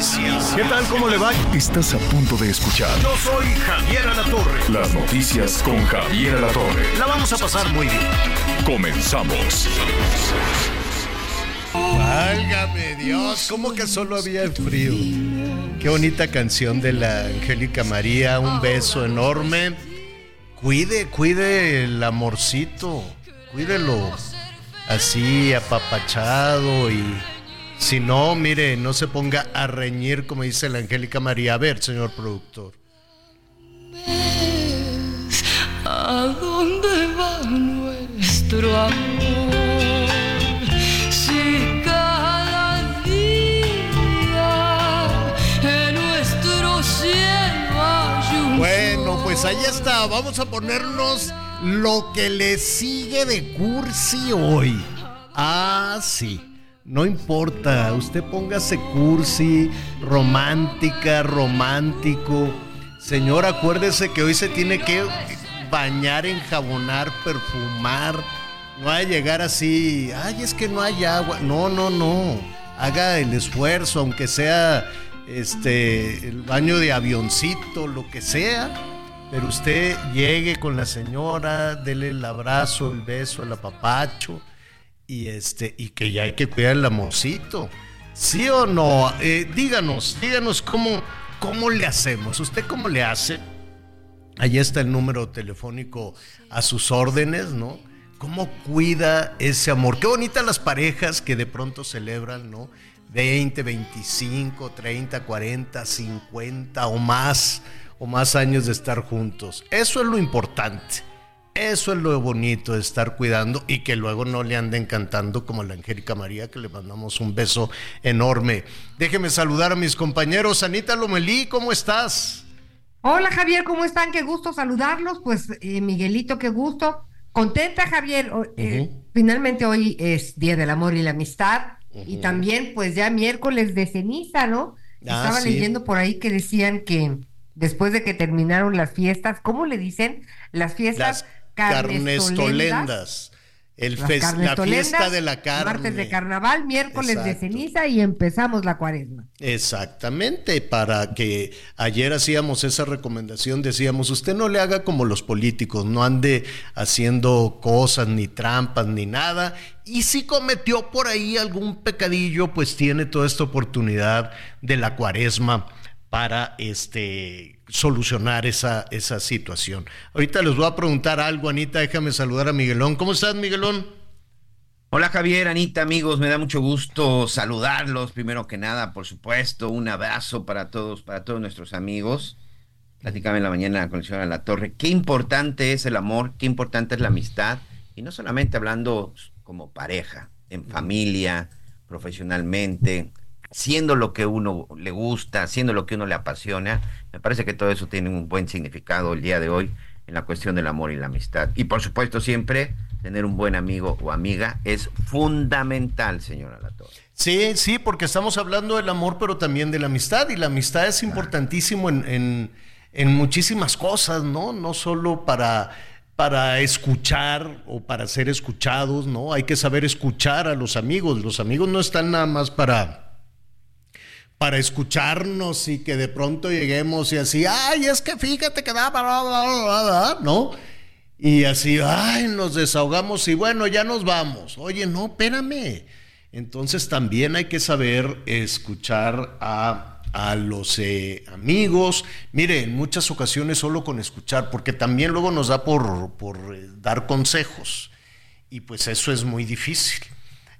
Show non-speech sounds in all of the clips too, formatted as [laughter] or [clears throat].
Noticias. ¿Qué tal? ¿Cómo le va? Estás a punto de escuchar Yo soy Javier Alatorre. las noticias con Javier Alatorre. La vamos a pasar muy bien. Comenzamos. Válgame Dios, ¿cómo que solo había frío? Qué bonita canción de la Angélica María, un beso enorme. Cuide, cuide el amorcito, cuídelo así apapachado y si no, mire, no se ponga a reñir como dice la Angélica María. A ver, señor productor. ¿A dónde va nuestro amor? Si cada día en nuestro cielo hay un Bueno, pues ahí está. Vamos a ponernos lo que le sigue de cursi hoy. Ah, sí. No importa, usted póngase cursi, romántica, romántico. Señor, acuérdese que hoy se tiene que bañar, enjabonar, perfumar. No va a llegar así, ay, es que no hay agua. No, no, no. Haga el esfuerzo, aunque sea este el baño de avioncito, lo que sea. Pero usted llegue con la señora, dele el abrazo, el beso, el apapacho y este y que ya hay que cuidar el amorcito. ¿Sí o no? Eh, díganos, díganos cómo, cómo le hacemos. ¿Usted cómo le hace? Ahí está el número telefónico a sus órdenes, ¿no? ¿Cómo cuida ese amor? Qué bonitas las parejas que de pronto celebran, ¿no? 20, 25, 30, 40, 50 o más, o más años de estar juntos. Eso es lo importante. Eso es lo bonito de estar cuidando y que luego no le anden cantando como la Angélica María, que le mandamos un beso enorme. Déjeme saludar a mis compañeros. Anita Lomelí, ¿cómo estás? Hola Javier, ¿cómo están? Qué gusto saludarlos. Pues eh, Miguelito, qué gusto. Contenta Javier. Eh, finalmente hoy es Día del Amor y la Amistad y también pues ya miércoles de ceniza, ¿no? Ah, Estaba sí. leyendo por ahí que decían que después de que terminaron las fiestas, ¿cómo le dicen? Las fiestas Las El fes- la fiesta de la carne. Martes de carnaval, miércoles de ceniza y empezamos la cuaresma. Exactamente, para que ayer hacíamos esa recomendación, decíamos, usted no le haga como los políticos, no ande haciendo cosas, ni trampas, ni nada, y si cometió por ahí algún pecadillo, pues tiene toda esta oportunidad de la cuaresma para este solucionar esa, esa situación. Ahorita les voy a preguntar algo, Anita, déjame saludar a Miguelón. ¿Cómo estás, Miguelón? Hola Javier, Anita, amigos, me da mucho gusto saludarlos. Primero que nada, por supuesto, un abrazo para todos, para todos nuestros amigos. Platicaba en la mañana con el señor La Torre. Qué importante es el amor, qué importante es la amistad. Y no solamente hablando como pareja, en familia, profesionalmente, siendo lo que uno le gusta, siendo lo que uno le apasiona. Me parece que todo eso tiene un buen significado el día de hoy en la cuestión del amor y la amistad. Y por supuesto, siempre tener un buen amigo o amiga es fundamental, señora Latorre. Sí, sí, porque estamos hablando del amor, pero también de la amistad. Y la amistad es importantísimo en, en- en muchísimas cosas, ¿no? No solo para, para escuchar o para ser escuchados, ¿no? Hay que saber escuchar a los amigos. Los amigos no están nada más para, para escucharnos y que de pronto lleguemos y así, ay, es que fíjate que da, bla, bla, bla, bla, bla", ¿no? Y así, ay, nos desahogamos y bueno, ya nos vamos. Oye, no, espérame. Entonces también hay que saber escuchar a, a los eh, amigos. Mire, en muchas ocasiones solo con escuchar, porque también luego nos da por, por eh, dar consejos. Y pues eso es muy difícil.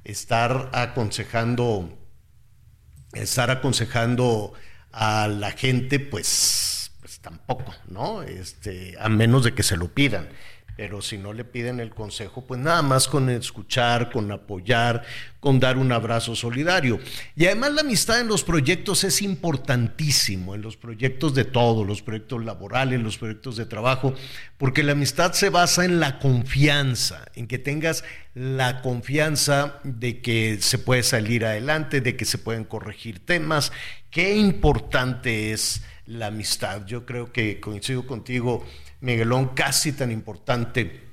Estar aconsejando, estar aconsejando a la gente, pues, pues tampoco, ¿no? Este, a menos de que se lo pidan. Pero si no le piden el consejo, pues nada más con escuchar, con apoyar, con dar un abrazo solidario. Y además la amistad en los proyectos es importantísimo, en los proyectos de todo, los proyectos laborales, los proyectos de trabajo, porque la amistad se basa en la confianza, en que tengas la confianza de que se puede salir adelante, de que se pueden corregir temas. Qué importante es la amistad. Yo creo que coincido contigo Miguelón, casi tan importante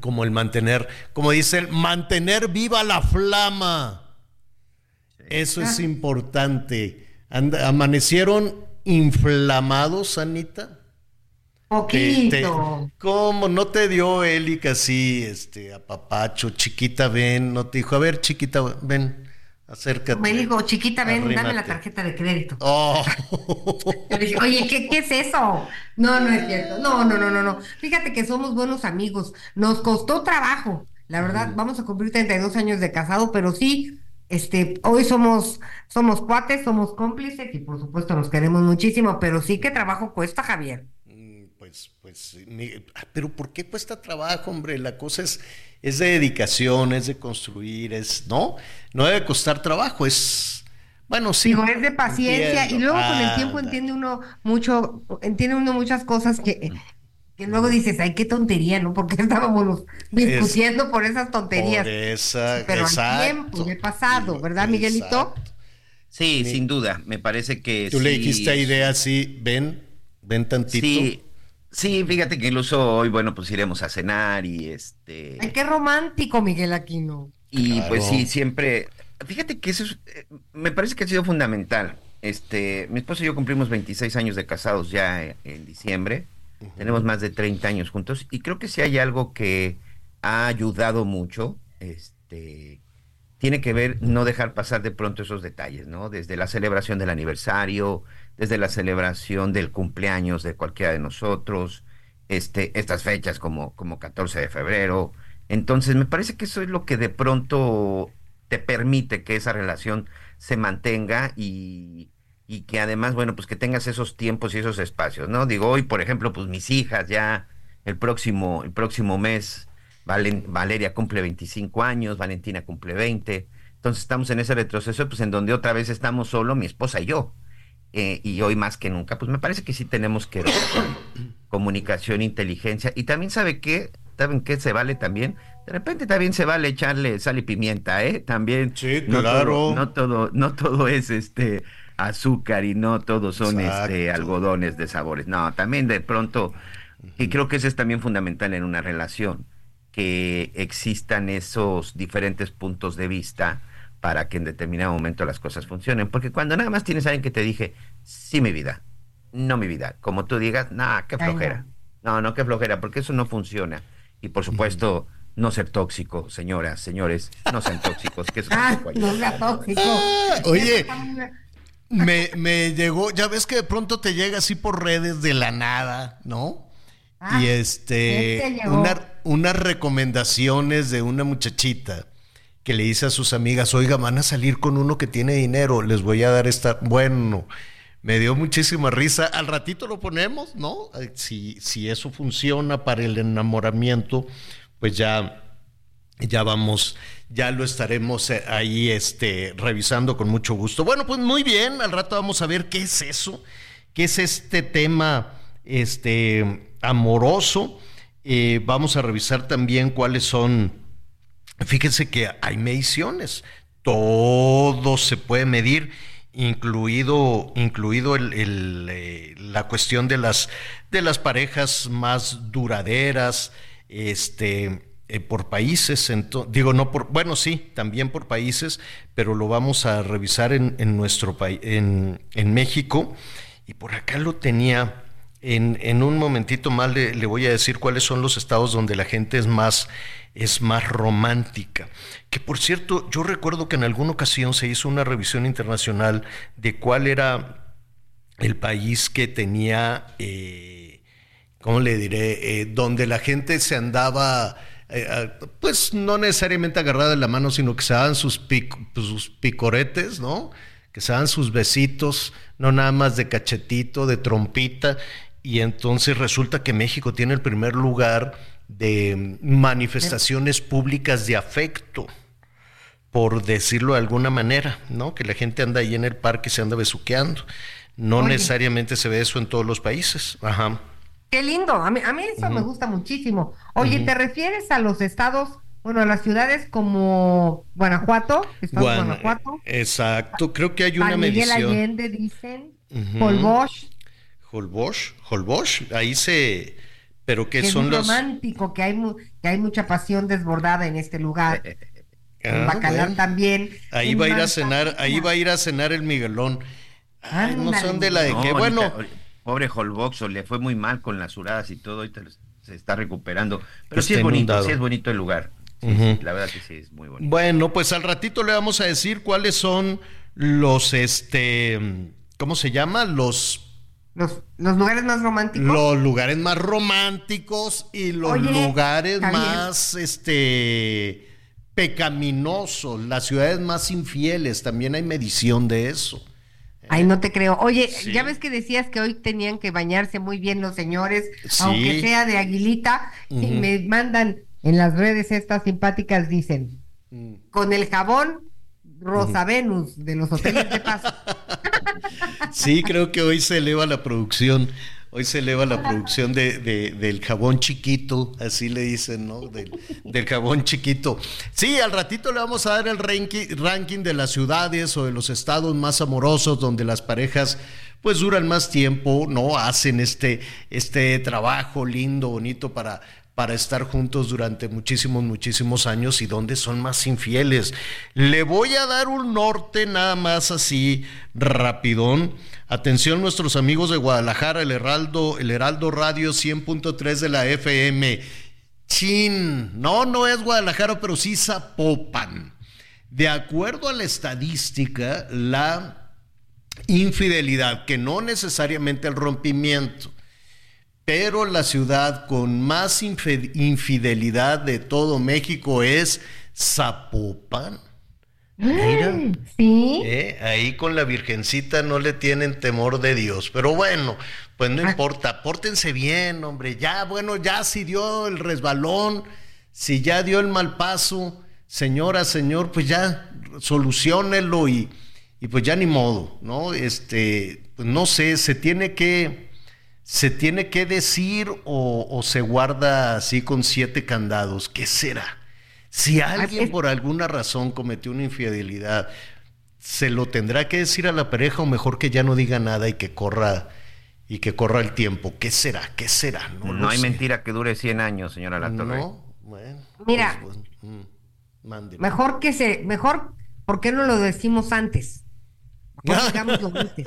como el mantener, como dicen, mantener viva la flama. Eso es importante. amanecieron inflamados, Anita. Poquito. ¿Cómo no te dio Eli casi este apapacho, chiquita, ven? No te dijo, a ver, chiquita, ven. Acércate. Me dijo, chiquita, ven, dame la tarjeta de crédito. Oh. [laughs] dije, oye, ¿qué, ¿qué, es eso? No, no es cierto. No, no, no, no, no. Fíjate que somos buenos amigos. Nos costó trabajo. La verdad, vamos a cumplir 32 años de casado, pero sí, este, hoy somos, somos cuates, somos cómplices y por supuesto nos queremos muchísimo, pero sí que trabajo cuesta, Javier. Pues, pues, ah, pero ¿por qué cuesta trabajo, hombre? La cosa es es de dedicación, es de construir, es, ¿no? No debe costar trabajo, es, bueno, sí. Digo, es de paciencia y luego con el tiempo entiende uno mucho, entiende uno muchas cosas que, que luego dices, ay, qué tontería, ¿no? Porque [laughs] estábamos discutiendo por esas tonterías. Por esa, Pero el tiempo, el pasado, ¿verdad, Miguelito? Sí, sin duda, me parece que Tú le dijiste idea así, ven, ven tantito. Sí, Sí, fíjate que incluso hoy, bueno, pues iremos a cenar y este. Ay, qué romántico, Miguel Aquino. Y pues sí, siempre. Fíjate que eso es, eh, me parece que ha sido fundamental. Este, mi esposo y yo cumplimos 26 años de casados ya en diciembre. Tenemos más de 30 años juntos y creo que si hay algo que ha ayudado mucho, este, tiene que ver no dejar pasar de pronto esos detalles, ¿no? Desde la celebración del aniversario, desde la celebración del cumpleaños de cualquiera de nosotros, este, estas fechas como, como 14 de febrero. Entonces, me parece que eso es lo que de pronto te permite que esa relación se mantenga y, y que además, bueno, pues que tengas esos tiempos y esos espacios, ¿no? Digo, hoy, por ejemplo, pues mis hijas ya el próximo, el próximo mes, Valeria cumple 25 años, Valentina cumple 20. Entonces estamos en ese retroceso, pues en donde otra vez estamos solo mi esposa y yo. Eh, y hoy más que nunca, pues me parece que sí tenemos que [coughs] comunicación, inteligencia y también sabe que, ¿saben qué se vale también? De repente también se vale echarle sal y pimienta, ¿eh? También. Sí, claro. no todo, no todo es este azúcar y no todos son este algodones de sabores. No, también de pronto, y creo que eso es también fundamental en una relación, que existan esos diferentes puntos de vista para que en determinado momento las cosas funcionen. Porque cuando nada más tienes a alguien que te dije, sí, mi vida, no mi vida, como tú digas, nada, qué flojera. no. no, qué flojera, porque eso no funciona. Y por supuesto, no ser tóxico, señoras, señores, no sean tóxicos, que eso [laughs] ah, no sea tóxico. Ah, oye, me, me llegó, ya ves que de pronto te llega así por redes de la nada, ¿no? Ah, y este, unas recomendaciones de una muchachita que le dice a sus amigas, oiga, van a salir con uno que tiene dinero, les voy a dar esta... Bueno, me dio muchísima risa. Al ratito lo ponemos, ¿no? Si, si eso funciona para el enamoramiento, pues ya, ya vamos, ya lo estaremos eh, ahí este, revisando con mucho gusto. Bueno, pues muy bien, al rato vamos a ver qué es eso, qué es este tema este, amoroso. Eh, vamos a revisar también cuáles son Fíjense que hay mediciones, todo se puede medir, incluido, incluido eh, la cuestión de las, de las parejas más duraderas, este, eh, por países, digo, no por, bueno, sí, también por países, pero lo vamos a revisar en, nuestro país, en, México, y por acá lo tenía. En, un momentito más le, voy a decir cuáles son los estados donde la gente es más es más romántica. Que por cierto, yo recuerdo que en alguna ocasión se hizo una revisión internacional de cuál era el país que tenía, eh, ¿cómo le diré?, eh, donde la gente se andaba... Eh, pues no necesariamente agarrada de la mano, sino que se daban sus, sus picoretes, ¿no? Que se daban sus besitos, no nada más de cachetito, de trompita, y entonces resulta que México tiene el primer lugar de manifestaciones públicas de afecto, por decirlo de alguna manera, ¿no? Que la gente anda ahí en el parque y se anda besuqueando. No Oye. necesariamente se ve eso en todos los países. Ajá. Qué lindo, a mí, a mí eso me gusta muchísimo. Oye, ¿te refieres a los estados, bueno, a las ciudades como Guanajuato, Guana- Guanajuato, Exacto, creo que hay una San Miguel medición. Allende, dicen. Holbox, Holbox, Holbox, ahí se. Pero que que es son muy los. romántico, que hay, mu- que hay mucha pasión desbordada en este lugar. en Ah, Bacalar bueno. también. Ahí en va a ir a cenar, ahí va a ir a cenar el Miguelón. Ay, no son de la de No, que, bueno, ahorita, pobre Holbox, le fue muy mal con las huradas y todo, ahorita se está recuperando. Pero sí Está es bonito, inundado. sí es bonito el lugar. Sí, sí, la verdad que sí es muy bonito. bueno, pues al ratito le vamos a decir cuáles son los, este, ¿cómo se llama? Los, Los, los lugares más románticos. los lugares más románticos y los Oye, lugares más, este, pecaminosos, las ciudades más infieles. También hay medición de eso. Ay, no te creo. Oye, Sí. ya ves que decías que hoy tenían que bañarse muy bien los señores, Sí. aunque sea de aguilita, y me mandan en las redes estas simpáticas, dicen, Mm. con el jabón Rosa Venus de los hoteles de paz. [laughs] Sí, creo que hoy se eleva la producción. Hoy se eleva la producción de, de- del jabón chiquito, así le dicen, ¿no? Del, del jabón chiquito. Sí, al ratito le vamos a dar el ranking, ranking de las ciudades o de los estados más amorosos donde las parejas pues duran más tiempo, ¿no? Hacen este, este trabajo lindo, bonito para, para estar juntos durante muchísimos, muchísimos años y donde son más infieles. Le voy a dar un norte nada más así rapidón. Atención nuestros amigos de Guadalajara, el Heraldo, el Heraldo Radio 100.3 de la FM. Chin, no, no es Guadalajara, pero sí Zapopan. De acuerdo a la estadística, la infidelidad, que no necesariamente el rompimiento, pero la ciudad con más infidelidad de todo México es Zapopan. Mira. ¿Sí? Eh, Ahí con la Virgencita no le tienen temor de Dios. Pero bueno, pues no Ah. importa, pórtense bien, hombre. Ya, bueno, ya si dio el resbalón, si ya dio el mal paso, señora, señor, pues ya solucionenlo y, y pues ya ni modo, ¿no? Este, pues no sé, se tiene que, se tiene que decir o, o se guarda así con siete candados. ¿Qué será? Si alguien por alguna razón cometió una infidelidad, ¿se lo tendrá que decir a la pareja o mejor que ya no diga nada y que corra y que corra el tiempo? ¿Qué será? ¿Qué será? No, hay sé. mentira que dure 100 años, señora La Torre. No, bueno. Mira. pues, pues, mm, mándeme. Mejor que se, mejor, ¿por qué no lo decimos antes? [laughs] Digámoslo antes,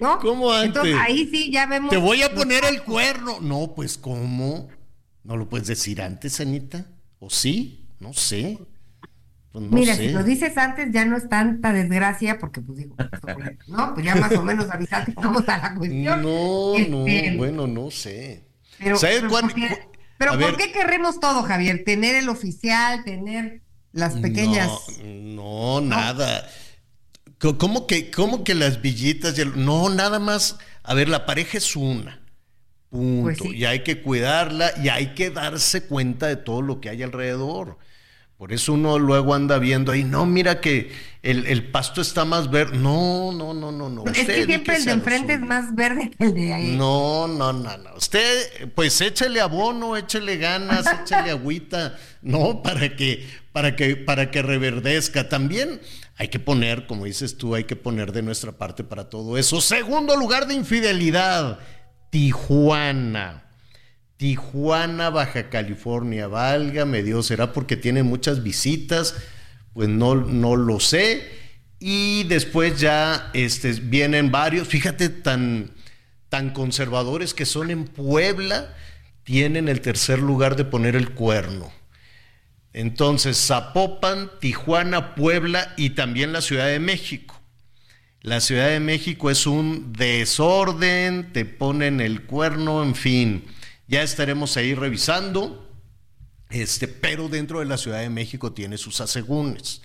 ¿no? ¿Cómo antes? Entonces ahí sí ya vemos. Te voy a poner el cuerno. No, pues ¿cómo? ¿No lo puedes decir antes, Anita? ¿O sí? No sé. Pues no Mira, sé. si lo dices antes ya no es tanta desgracia, porque pues digo, no, pues ya más o menos avisaste cómo está la cuestión. No, no, Este, bueno, no sé. Pero, ¿Sabes pero cuán- ¿por qué, cu- pero a ¿por ver. qué querremos todo, Javier? Tener el oficial, tener las pequeñas. No, no, nada. ¿Cómo que, cómo que las villitas? y el- No, nada más. A ver, la pareja es una. Punto. Pues sí. Y hay que cuidarla y hay que darse cuenta de todo lo que hay alrededor. Por eso uno luego anda viendo ahí, no, mira que el, el pasto está más verde. No, no, no, no, no. es Usted que siempre el de enfrente es más verde que el de ahí. No, no, no, no. Usted, pues échele abono, échele ganas, échele agüita, [laughs] ¿no? Para que, para que, para que reverdezca. También hay que poner, como dices tú, hay que poner de nuestra parte para todo eso. Segundo lugar de infidelidad, Tijuana. Tijuana, Baja California, válgame Dios, será porque tiene muchas visitas, pues no, no lo sé. Y después ya este, vienen varios, fíjate, tan, tan conservadores que son en Puebla, tienen el tercer lugar de poner el cuerno. Entonces, Zapopan, Tijuana, Puebla y también la Ciudad de México. La Ciudad de México es un desorden, te ponen el cuerno, en fin. Ya estaremos ahí revisando. Este, pero dentro de la Ciudad de México tiene sus asegúnes.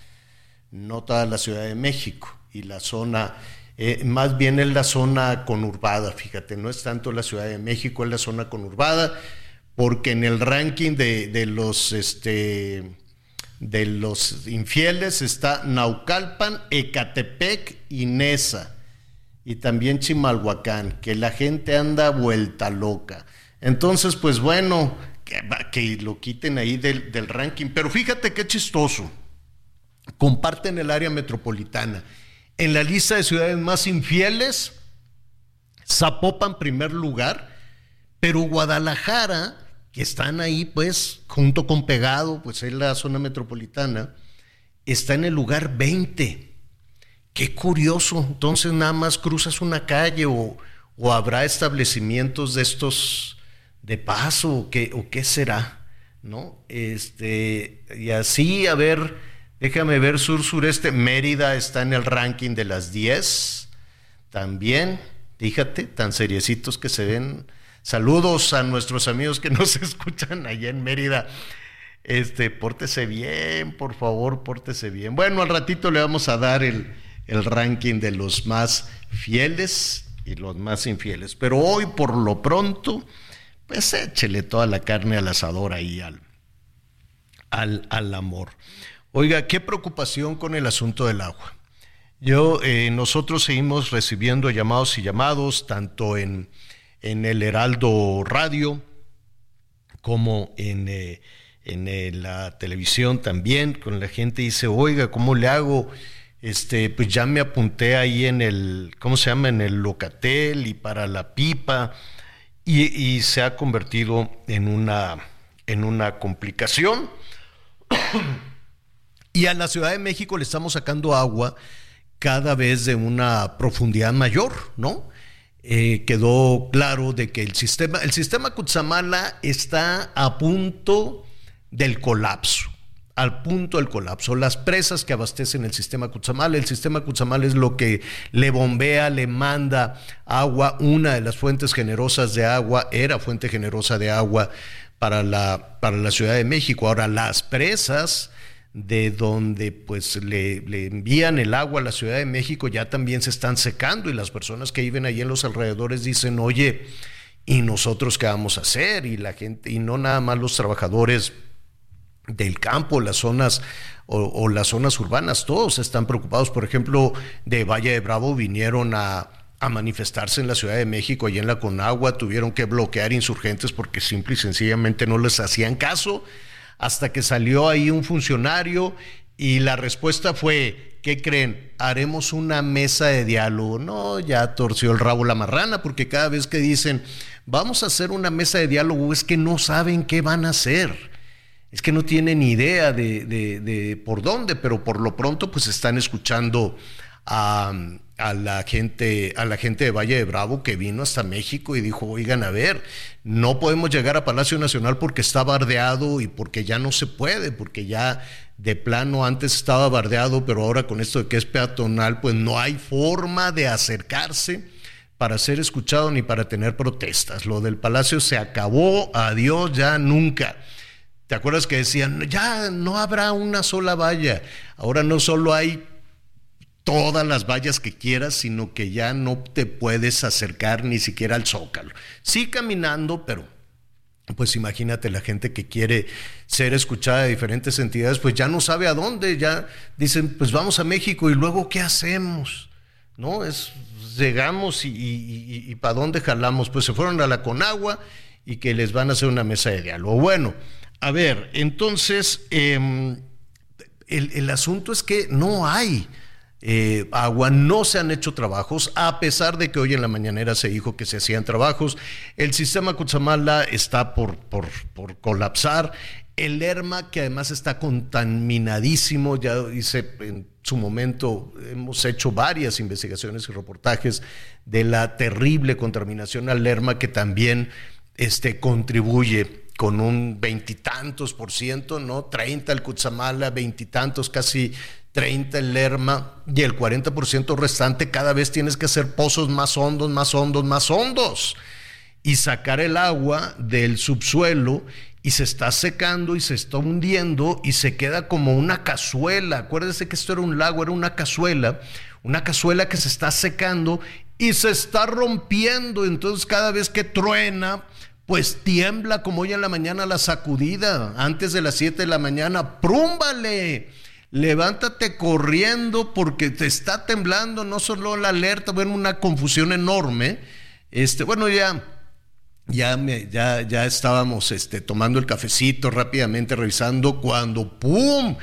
No toda la Ciudad de México y la zona, eh, más bien es la zona conurbada, fíjate, no es tanto la Ciudad de México, es la zona conurbada, porque en el ranking de, de los este de los infieles está Naucalpan, Ecatepec y Nesa. Y también Chimalhuacán, que la gente anda vuelta loca. Entonces, pues bueno, que, que lo quiten ahí del, del ranking. Pero fíjate qué chistoso. Comparten el área metropolitana. En la lista de ciudades más infieles, Zapopan primer lugar, pero Guadalajara que están ahí, pues, junto con Pegado, pues es la zona metropolitana, está en el lugar 20. Qué curioso. Entonces nada más cruzas una calle o, o habrá establecimientos de estos de paso o qué, o qué será, ¿no? Este, y así, a ver, déjame ver sur-sureste. Mérida está en el ranking de las 10 también. Fíjate, tan seriecitos que se ven Saludos a nuestros amigos que nos [laughs] escuchan allá en Mérida. Este, pórtese bien, por favor, pórtese bien. Bueno, al ratito le vamos a dar el, el ranking de los más fieles y los más infieles. Pero hoy, por lo pronto, pues échele toda la carne al asador ahí al, al, al amor. Oiga, qué preocupación con el asunto del agua. Yo, eh, nosotros seguimos recibiendo llamados y llamados, tanto en en el Heraldo Radio, como en, eh, en eh, la televisión también, con la gente dice, oiga, ¿cómo le hago? Este, pues ya me apunté ahí en el, ¿cómo se llama? En el locatel y para la pipa, y, y se ha convertido en una, en una complicación. y a la Ciudad de México le estamos sacando agua cada vez de una profundidad mayor, ¿no? Eh, quedó claro de que el sistema, el sistema Cutzamala está a punto del colapso, al punto del colapso. Las presas que abastecen el sistema Cutzamala, el sistema Cutzamala es lo que le bombea, le manda agua, una de las fuentes generosas de agua, era fuente generosa de agua para la, para la Ciudad de México. Ahora, las presas de donde pues le, le, envían el agua a la Ciudad de México ya también se están secando y las personas que viven ahí en los alrededores dicen, oye, ¿y nosotros qué vamos a hacer? Y la gente, y no nada más los trabajadores del campo, las zonas o, o las zonas urbanas, todos están preocupados. Por ejemplo, de Valle de Bravo vinieron a, a manifestarse en la Ciudad de México, allí en la Conagua, tuvieron que bloquear insurgentes porque simple y sencillamente no les hacían caso hasta que salió ahí un funcionario y la respuesta fue, ¿qué creen? Haremos una mesa de diálogo. No, ya torció el rabo la marrana, porque cada vez que dicen, vamos a hacer una mesa de diálogo, es que no saben qué van a hacer. Es que no tienen idea de, de, de por dónde, pero por lo pronto pues están escuchando a, a la gente, a la gente de Valle de Bravo que vino hasta México y dijo, oigan, a ver, no podemos llegar a Palacio Nacional porque está bardeado y porque ya no se puede, porque ya de plano antes estaba bardeado, pero ahora con esto de que es peatonal, pues no hay forma de acercarse para ser escuchado ni para tener protestas. Lo del Palacio se acabó, adiós, ya nunca. ¿Te acuerdas que decían, ya no habrá una sola valla? Ahora no solo hay todas las vallas que quieras, sino que ya no te puedes acercar ni siquiera al zócalo. Sí caminando, pero pues imagínate la gente que quiere ser escuchada de diferentes entidades, pues ya no sabe a dónde, ya dicen, pues vamos a México y luego ¿qué hacemos? ¿No? Es, llegamos y, y, para dónde jalamos, pues se fueron a la Conagua y que les van a hacer una mesa de diálogo. Bueno, a ver, entonces, eh, el, el asunto es que no hay eh, agua, no se han hecho trabajos, a pesar de que hoy en la mañanera se dijo que se hacían trabajos. El sistema Cutzamala está por, por, por colapsar. El Lerma, que además está contaminadísimo, ya hice en su momento, hemos hecho varias investigaciones y reportajes de la terrible contaminación al Lerma, que también este, contribuye con un veintitantos por ciento, ¿no? 30 el Cutzamala, veintitantos, casi 30 el Lerma y el 40% restante cada vez tienes que hacer pozos más hondos, más hondos, más hondos y sacar el agua del subsuelo y se está secando y se está hundiendo y se queda como una cazuela. Acuérdese que esto era un lago, era una cazuela, una cazuela que se está secando y se está rompiendo. Entonces cada vez que truena, pues tiembla como hoy en la mañana la sacudida, antes de las 7 de la mañana, prúmbale, levántate corriendo porque te está temblando, no solo la alerta, bueno, una confusión enorme. Este, bueno, ya ya, me, ya, ya estábamos este, tomando el cafecito rápidamente, revisando, cuando ¡pum!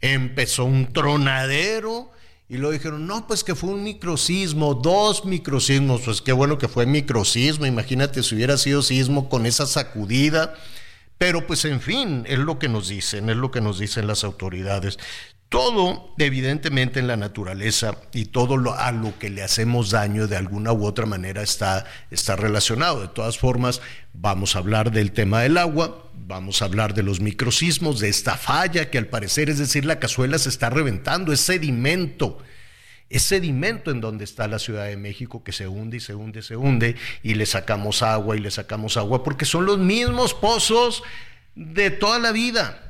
empezó un tronadero. Y luego dijeron, no, pues que fue un microsismo, dos microsismos. Pues qué bueno que fue microsismo. Imagínate si hubiera sido sismo con esa sacudida. Pero pues en fin, es lo que nos dicen, es lo que nos dicen las autoridades. Todo, evidentemente, en la naturaleza y todo lo, a lo que le hacemos daño de alguna u otra manera está, está relacionado. De todas formas, vamos a hablar del tema del agua, vamos a hablar de los microsismos, de esta falla que al parecer, es decir, la cazuela se está reventando, es sedimento. Es sedimento en donde está la Ciudad de México que se hunde y se hunde, se hunde y le sacamos agua y le sacamos agua porque son los mismos pozos de toda la vida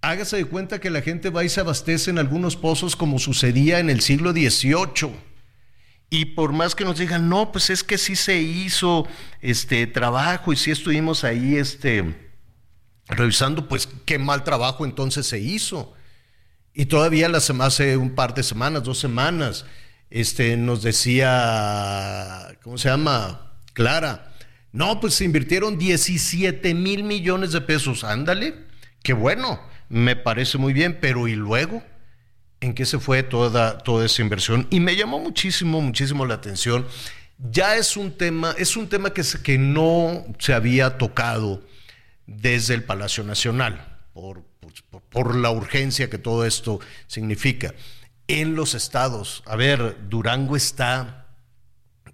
hágase de cuenta que la gente va y se abastece en algunos pozos como sucedía en el siglo XVIII. Y por más que nos digan, no, pues es que sí se hizo este trabajo y sí estuvimos ahí este, revisando, pues qué mal trabajo entonces se hizo. Y todavía hace un par de semanas, dos semanas, este, nos decía, ¿cómo se llama? Clara, no, pues se invirtieron 17 mil millones de pesos, ándale, qué bueno me parece muy bien, pero ¿y luego? ¿En qué se fue toda, toda esa inversión? Y me llamó muchísimo, muchísimo la atención. Ya es un tema, es un tema que, que no se había tocado desde el Palacio Nacional, por, por, por la urgencia que todo esto significa. En los estados, a ver, Durango está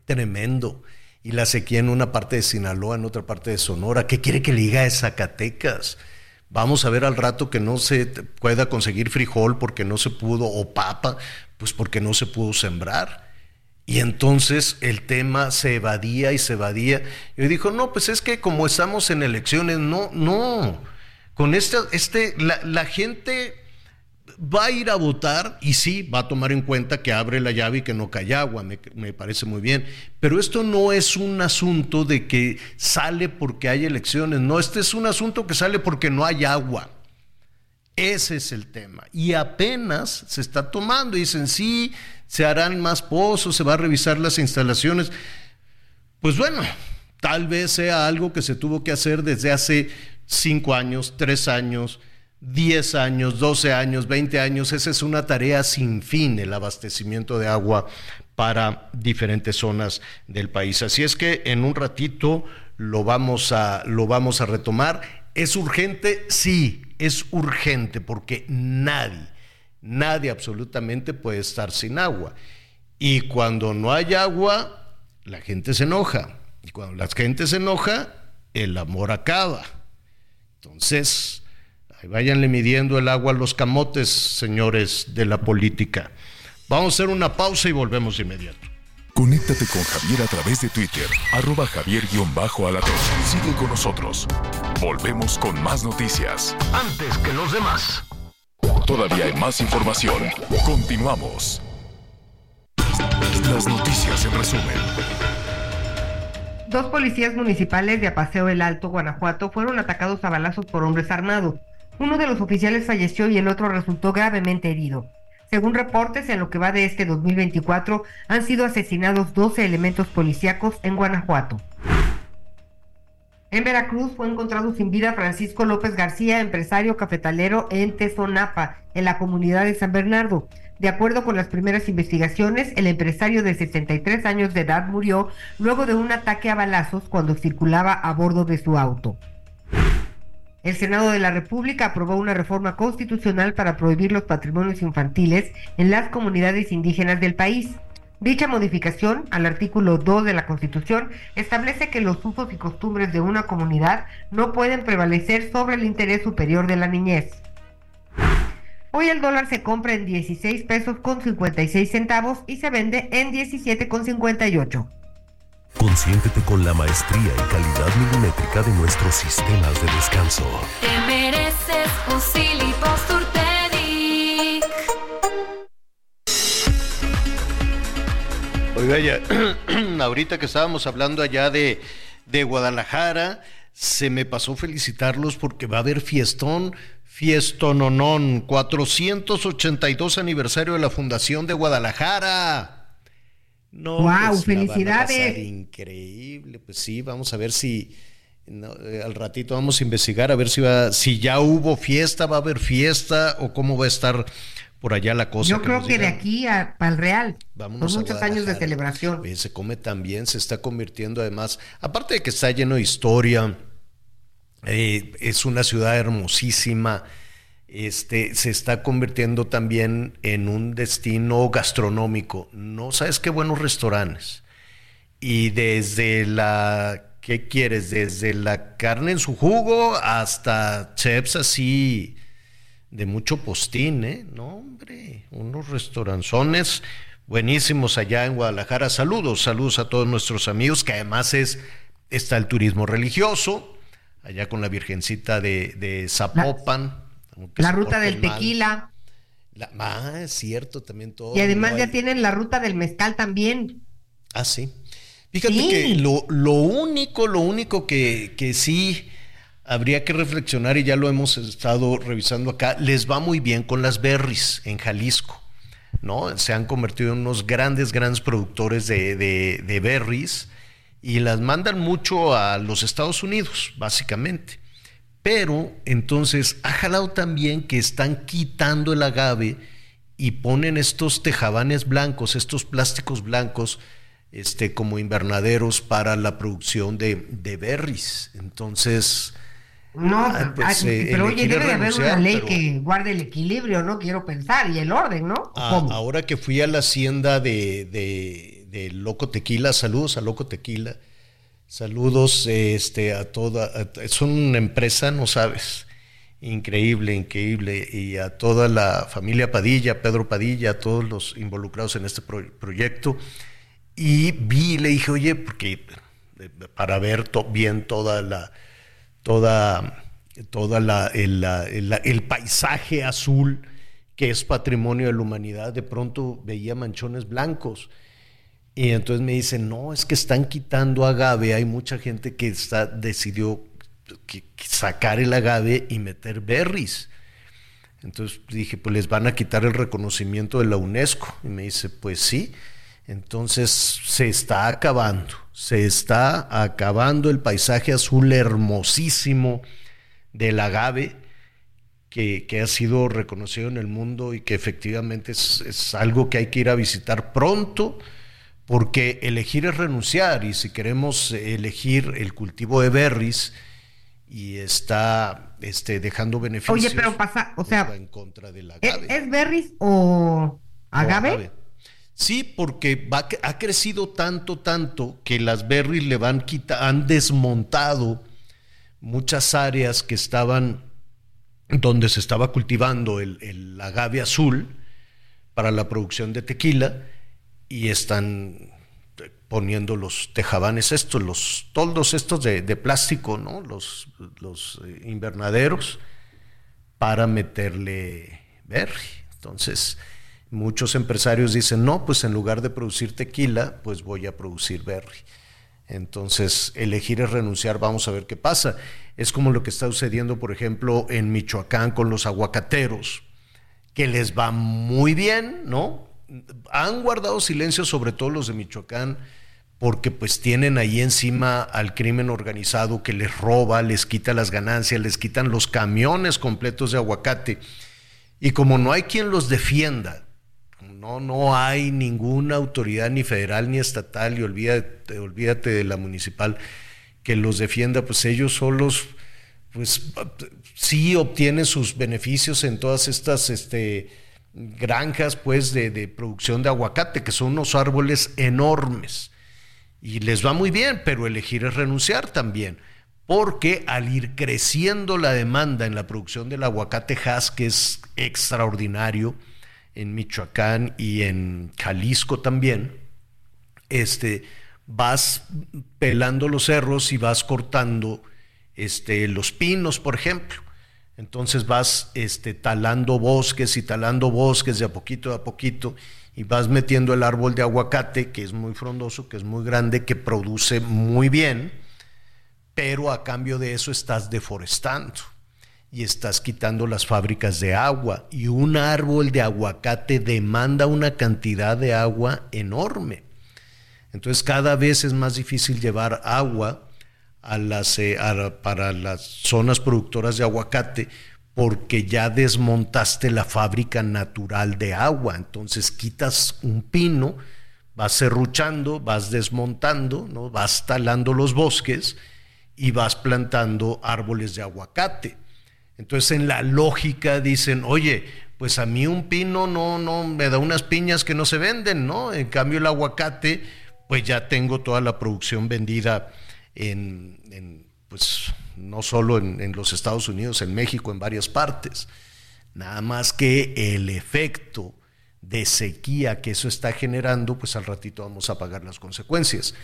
tremendo y la sequía en una parte de Sinaloa, en otra parte de Sonora. ¿Qué quiere que le diga a Zacatecas? Vamos a ver al rato que no se pueda conseguir frijol porque no se pudo, o papa, pues porque no se pudo sembrar. Y entonces el tema se evadía y se evadía. Y dijo, no, pues es que como estamos en elecciones, no, no. Con este, este, la, la gente va a ir a votar y sí, va a tomar en cuenta que abre la llave y que no cae agua, me, parece muy bien. Pero esto no es un asunto de que sale porque hay elecciones, no, este es un asunto que sale porque no hay agua. Ese es el tema. Y apenas se está tomando, dicen, sí, se harán más pozos, se va a revisar las instalaciones. Pues bueno, tal vez sea algo que se tuvo que hacer desde hace cinco años, tres años 10 años, 12 años, 20 años, esa es una tarea sin fin, el abastecimiento de agua para diferentes zonas del país. Así es que en un ratito lo vamos a, lo vamos a retomar. ¿Es urgente? Sí, es urgente porque nadie, nadie absolutamente puede estar sin agua. Y cuando no hay agua, la gente se enoja. Y cuando la gente se enoja, el amor acaba. Entonces, Váyanle midiendo el agua a los camotes, señores de la política. Vamos a hacer una pausa y volvemos de inmediato. Conéctate con Javier a través de Twitter, arroba javier-alatón. Sigue con nosotros. Volvemos con más noticias. Antes que los demás. Todavía hay más información. Continuamos. Las noticias en resumen. Dos policías municipales de Apaseo el Alto, Guanajuato, fueron atacados a balazos por hombres armados. Uno de los oficiales falleció y el otro resultó gravemente herido. Según reportes, en lo que va de este 2024, han sido asesinados 12 elementos policíacos en Guanajuato. En Veracruz fue encontrado sin vida Francisco López García, empresario cafetalero en Tezonapa, en la comunidad de San Bernardo. De acuerdo con las primeras investigaciones, el empresario de 63 años de edad murió luego de un ataque a balazos cuando circulaba a bordo de su auto. El Senado de la República aprobó una reforma constitucional para prohibir los patrimonios infantiles en las comunidades indígenas del país. Dicha modificación al artículo 2 de la Constitución establece que los usos y costumbres de una comunidad no pueden prevalecer sobre el interés superior de la niñez. Hoy el dólar se compra en 16 pesos con 56 centavos y se vende en 17 con 58. Consiéntete con la maestría y calidad milimétrica de nuestros sistemas de descanso. Te mereces un Oiga, ya, [clears throat] ahorita que estábamos hablando allá de, de Guadalajara. Se me pasó felicitarlos porque va a haber fiestón, fiestononón, 482 aniversario de la Fundación de Guadalajara. No, wow, pues, felicidades. increíble, pues sí, vamos a ver si eh, al ratito vamos a investigar a ver si va, si ya hubo fiesta, va a haber fiesta o cómo va a estar por allá la cosa. Yo creo que de aquí a, para el Real, Vámonos muchos años de celebración. se come también, se está convirtiendo además, aparte de que está lleno de historia, eh, es una ciudad hermosísima, este, se está convirtiendo también en un destino gastronómico. No sabes qué buenos restaurantes. Y desde la, ¿qué quieres? Desde la carne en su jugo hasta chefs así de mucho postín, ¿eh? No, hombre, unos restauranzones buenísimos allá en Guadalajara. Saludos, saludos a todos nuestros amigos, que además es, está el turismo religioso, allá con la Virgencita de, Zapopan. La, ruta del tequila. ah, es cierto, también todo. Y además ya tienen la ruta del mezcal también. Ah, sí. Fíjate que lo, lo, único, lo único que, que sí habría que reflexionar y ya lo hemos estado revisando acá, les va muy bien con las berries en Jalisco, ¿no? Se han convertido en unos grandes, grandes productores de, de, berries y las mandan mucho a los Estados Unidos, básicamente. Pero entonces ha jalado también que están quitando el agave y ponen estos tejabanes blancos, estos plásticos blancos, este, como invernaderos para la producción de, de berries. Entonces, no, ah, pues, eh, pero oye, debe de haber una ley que guarde el equilibrio, ¿no? Quiero pensar, y el orden, ¿no? Ah, ahora que fui a la hacienda de, de, Loco Tequila, saludos a Loco Tequila, saludos este, a toda, son una empresa, no sabes, increíble, increíble, y a toda la familia Padilla, Pedro Padilla, a todos los involucrados en este proyecto, y vi, le dije, oye, porque eh, para ver bien toda la toda, toda la, el, paisaje azul que es patrimonio de la humanidad, de pronto veía manchones blancos. Y entonces me dicen, no, es que están quitando agave, hay mucha gente que está, decidió sacar el agave y meter berries. Entonces dije, pues les van a quitar el reconocimiento de la UNESCO. Y me dice, pues sí. Entonces se está acabando, se está acabando el paisaje azul hermosísimo del agave que, ha sido reconocido en el mundo y que efectivamente es, algo que hay que ir a visitar pronto porque elegir es renunciar y si queremos elegir el cultivo de berries y está este, dejando beneficios. Oye, pero pasa, o sea, en contra del agave. ¿es, berries o agave? Sí, porque ha crecido tanto, tanto que las berries le van quita, han desmontado muchas áreas que estaban donde se estaba cultivando el, agave azul para la producción de tequila y están poniendo los tejabanes estos, los toldos estos de, plástico, ¿no? Los, los eh, invernaderos para meterle berry. Entonces, Muchos empresarios dicen, no, pues en lugar de producir tequila, pues voy a producir berry. Entonces, elegir es renunciar, vamos a ver qué pasa. Es como lo que está sucediendo, por ejemplo, en Michoacán con los aguacateros, que les va muy bien, ¿no? Han guardado silencio sobre todo los de Michoacán, porque pues tienen ahí encima al crimen organizado que les roba, les quita las ganancias, les quitan los camiones completos de aguacate. Y como no hay quien los defienda, no, no hay ninguna autoridad ni federal ni estatal, y olvídate, olvídate de la municipal, que los defienda, pues ellos solos, pues sí obtienen sus beneficios en todas estas este, granjas, pues, de, producción de aguacate, que son unos árboles enormes. Y les va muy bien, pero elegir es renunciar también porque al ir creciendo la demanda en la producción del aguacate Hass, que es extraordinario, en Michoacán y en Jalisco también, este, vas pelando los cerros y vas cortando este, los pinos, por ejemplo. Entonces vas este, talando bosques y talando bosques de a poquito a poquito y vas metiendo el árbol de aguacate, que es muy frondoso, que es muy grande, que produce muy bien, pero a cambio de eso estás deforestando y estás quitando las fábricas de agua y un árbol de aguacate demanda una cantidad de agua enorme. Entonces cada vez es más difícil llevar agua a las, eh, para las zonas productoras de aguacate porque ya desmontaste la fábrica natural de agua. Entonces quitas un pino, vas serruchando, vas desmontando, ¿no? vas talando los bosques y vas plantando árboles de aguacate. Entonces en la lógica dicen, oye, pues a mí un pino no, no me da unas piñas que no se venden, ¿no? En cambio el aguacate, pues ya tengo toda la producción vendida en, pues no solo en, los Estados Unidos, en México, en varias partes. Nada más que el efecto de sequía que eso está generando, pues al ratito vamos a pagar las consecuencias.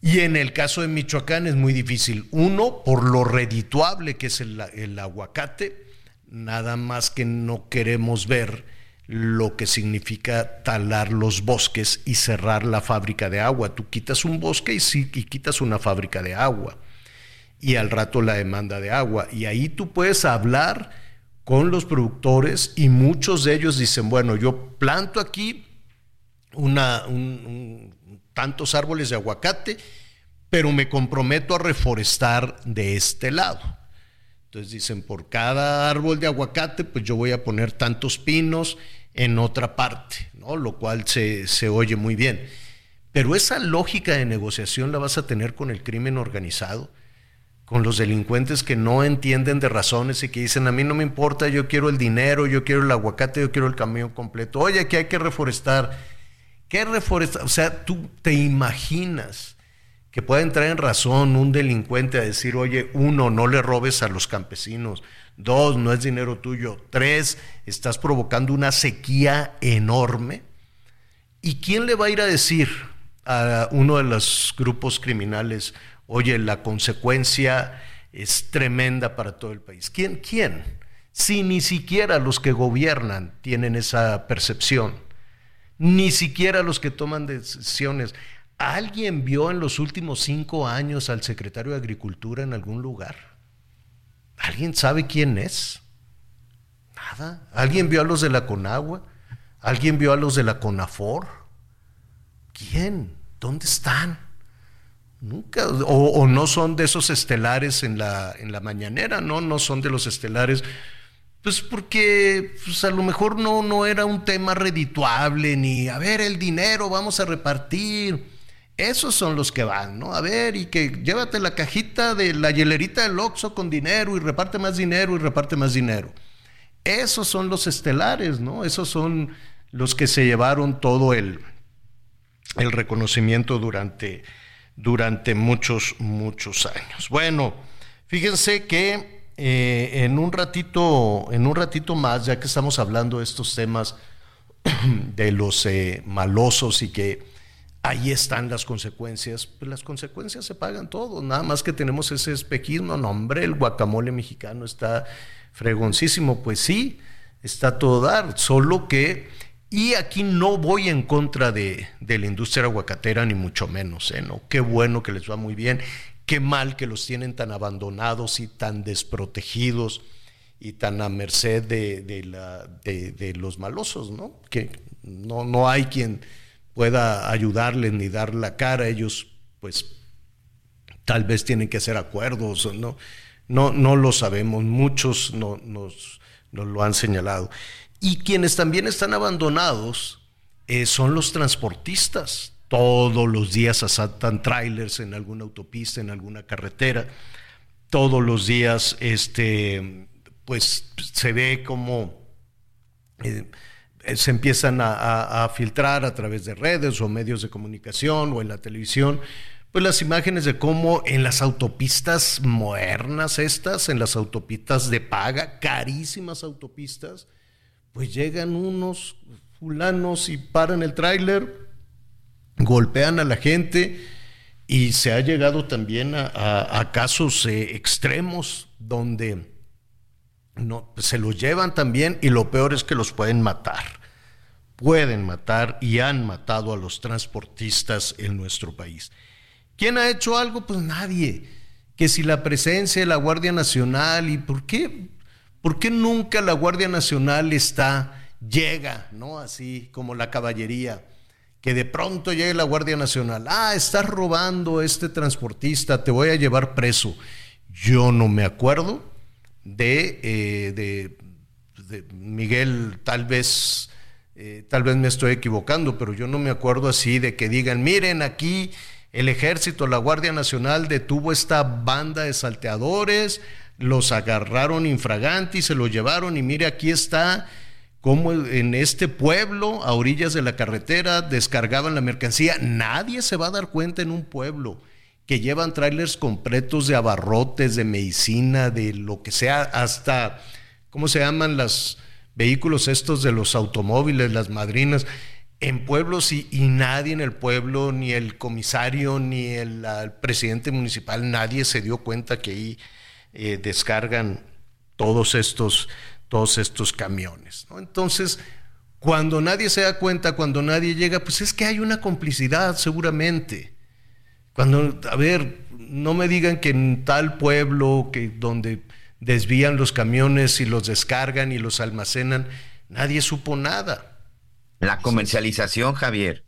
Y en el caso de Michoacán es muy difícil. Uno, por lo redituable que es el, aguacate, nada más que no queremos ver lo que significa talar los bosques y cerrar la fábrica de agua. Tú quitas un bosque y, sí, quitas una fábrica de agua. Y al rato la demanda de agua. Y ahí tú puedes hablar con los productores y muchos de ellos dicen, bueno, yo planto aquí tantos árboles de aguacate, pero me comprometo a reforestar de este lado. Entonces dicen, por cada árbol de aguacate, pues yo voy a poner tantos pinos en otra parte, ¿no? Lo cual se, se oye muy bien. Pero esa lógica de negociación la vas a tener con el crimen organizado con los delincuentes que no entienden de razones y que dicen, a mí no me importa, yo quiero el dinero, yo quiero el aguacate, yo quiero el camión completo. Oye, que hay que reforestar. ¿Qué reforestar? O sea, tú te imaginas que pueda entrar en razón un delincuente a decir, oye, uno, no le robes a los campesinos. Dos, no es dinero tuyo. Tres, estás provocando una sequía enorme. ¿Y quién le va a ir a decir a uno de los grupos criminales, oye, la consecuencia es tremenda para todo el país. ¿Quién? ¿Quién? Si ni siquiera los que gobiernan tienen esa percepción, ni siquiera los que toman decisiones. ¿Alguien vio en los últimos cinco años al secretario de Agricultura en algún lugar? ¿Alguien sabe quién es? Nada. ¿Alguien vio a los de la Conagua? ¿Alguien vio a los de la Conafor? ¿Quién? ¿Dónde están? Nunca, o, no son de esos estelares en la, en la mañanera, ¿no? No son de los estelares. Pues porque pues a lo mejor no, no era un tema redituable, ni a ver el dinero, vamos a repartir. Esos son los que van, ¿no? A ver, y que llévate la cajita de la hielerita del Oxxo con dinero y reparte más dinero y reparte más dinero. Esos son los estelares, ¿no? Esos son los que se llevaron todo el, el reconocimiento durante durante muchos, muchos años. Bueno, fíjense que eh, en un ratito, en un ratito más, ya que estamos hablando de estos temas [clears throat] de los eh, malosos y que ahí están las consecuencias, pues las consecuencias se pagan todos, nada más que tenemos ese espejismo, no hombre, el guacamole mexicano está fregoncísimo, pues sí, está todo dar, solo que y aquí no voy en contra de, la industria aguacatera, ni mucho menos, ¿eh? ¿no? Qué bueno que les va muy bien, qué mal que los tienen tan abandonados y tan desprotegidos y tan a merced de, de, los malosos, ¿no? Que no, no hay quien pueda ayudarles ni dar la cara, ellos pues tal vez tienen que hacer acuerdos, ¿no? No, no lo sabemos, muchos no, nos, lo han señalado. Y quienes también están abandonados eh, son los transportistas. Todos los días asaltan trailers en alguna autopista, en alguna carretera. Todos los días este, pues, se ve como eh, se empiezan a, a, filtrar a través de redes o medios de comunicación o en la televisión, pues las imágenes de cómo en las autopistas modernas estas, en las autopistas de paga, carísimas autopistas, pues llegan unos fulanos y paran el tráiler, golpean a la gente y se ha llegado también a, casos eh, extremos donde no, se los llevan también y lo peor es que los pueden matar. Pueden matar y han matado a los transportistas en nuestro país. ¿Quién ha hecho algo? Pues nadie. que si la presencia de la Guardia Nacional y por qué, por qué nunca la Guardia Nacional está, llega, ¿no? Así como la caballería, que de pronto llegue la Guardia Nacional, ah, estás robando este transportista, te voy a llevar preso. Yo no me acuerdo de, eh, de, Miguel, tal vez eh, tal vez me estoy equivocando, pero yo no me acuerdo así de que digan, miren aquí el ejército, la Guardia Nacional detuvo esta banda de salteadores, los agarraron infraganti, se los llevaron y mire aquí está como en este pueblo, a orillas de la carretera, descargaban la mercancía. Nadie se va a dar cuenta en un pueblo que llevan trailers completos de abarrotes, de medicina, de lo que sea, hasta, ¿cómo se llaman las vehículos estos de los automóviles, las madrinas, en pueblos y, nadie en el pueblo, ni el comisario, ni el, presidente municipal, nadie se dio cuenta que ahí eh, descargan todos estos, todos estos camiones. Entonces, cuando nadie se da cuenta, cuando nadie llega, pues es que hay una complicidad seguramente. Cuando, a ver, no me digan que en tal pueblo que donde desvían los camiones y los descargan y los almacenan. Nadie supo nada. La comercialización, Javier.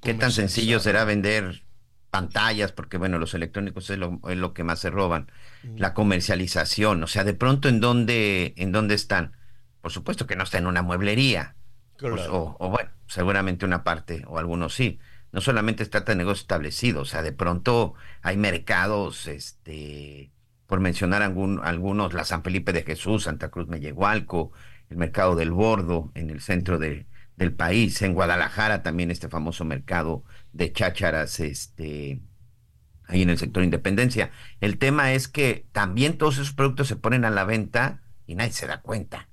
¿Qué tan sencillo será vender pantallas? Porque, bueno, los electrónicos es lo, que más se roban. Mm. La comercialización, o sea, de pronto, ¿en dónde, ¿en dónde están? Por supuesto que no está en una mueblería. Pues, o, o, bueno, seguramente una parte, o algunos sí. No solamente se trata de negocios establecidos, o sea, de pronto hay mercados, este, por mencionar algún, algunos, la San Felipe de Jesús, Santa Cruz Mellehualco, el Mercado del Bordo, en el centro de, del país, en Guadalajara también este famoso mercado de chácharas, este, ahí en el sector Independencia. El tema es que también todos esos productos se ponen a la venta y nadie se da cuenta.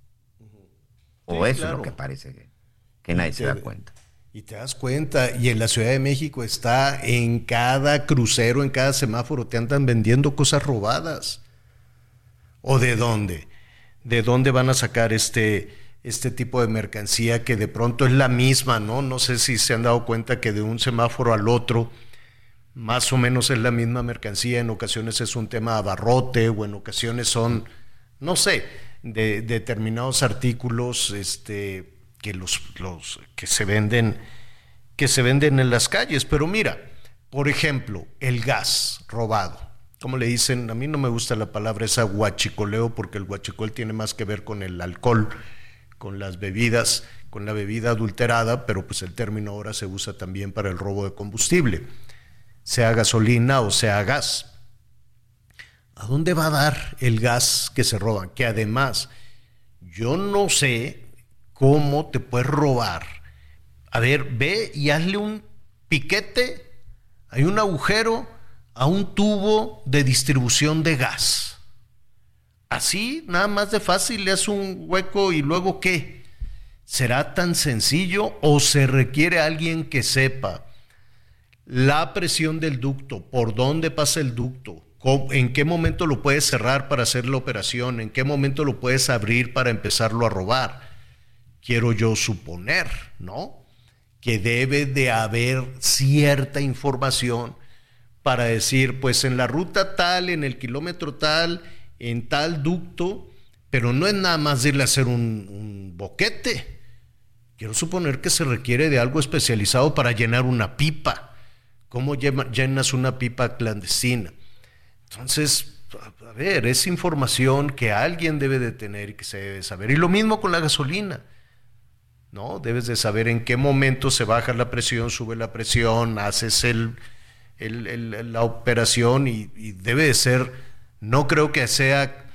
o eso es lo que parece que, nadie se da cuenta. Y te das cuenta, y en la Ciudad de México está en cada crucero, en cada semáforo, te andan vendiendo cosas robadas. ¿O de dónde? ¿De dónde van a sacar este, este tipo de mercancía que de pronto es la misma, ¿no? No sé si se han dado cuenta que de un semáforo al otro, más o menos es la misma mercancía, en ocasiones es un tema abarrote o en ocasiones son, no sé, de, determinados artículos, este, que los, los que se venden que se venden en las calles, pero mira, por ejemplo, el gas robado. Como le dicen, a mí no me gusta la palabra esa guachicoleo porque el guachicol tiene más que ver con el alcohol, con las bebidas, con la bebida adulterada, pero pues el término ahora se usa también para el robo de combustible, sea gasolina o sea gas. ¿A dónde va a dar el gas que se roban? Que además, yo no sé cómo te puedes robar. A ver, ve y hazle un piquete, hay un agujero a un tubo de distribución de gas. Así, nada más de fácil, le haces un hueco y luego qué. ¿Será tan sencillo o se requiere alguien que sepa la presión del ducto, por dónde pasa el ducto, en qué momento lo puedes cerrar para hacer la operación, en qué momento lo puedes abrir para empezarlo a robar? Quiero yo suponer, ¿no? Que debe de haber cierta información para decir, pues en la ruta tal, en el kilómetro tal, en tal ducto, pero no es nada más irle a hacer un, boquete. Quiero suponer que se requiere de algo especializado para llenar una pipa. ¿Cómo llenas una pipa clandestina? Entonces, a ver, es información que alguien debe de tener y que se debe saber. Y lo mismo con la gasolina. ¿No? Debes de saber en qué momento se baja la presión, sube la presión, haces el, la operación y, debe de ser, no creo que sea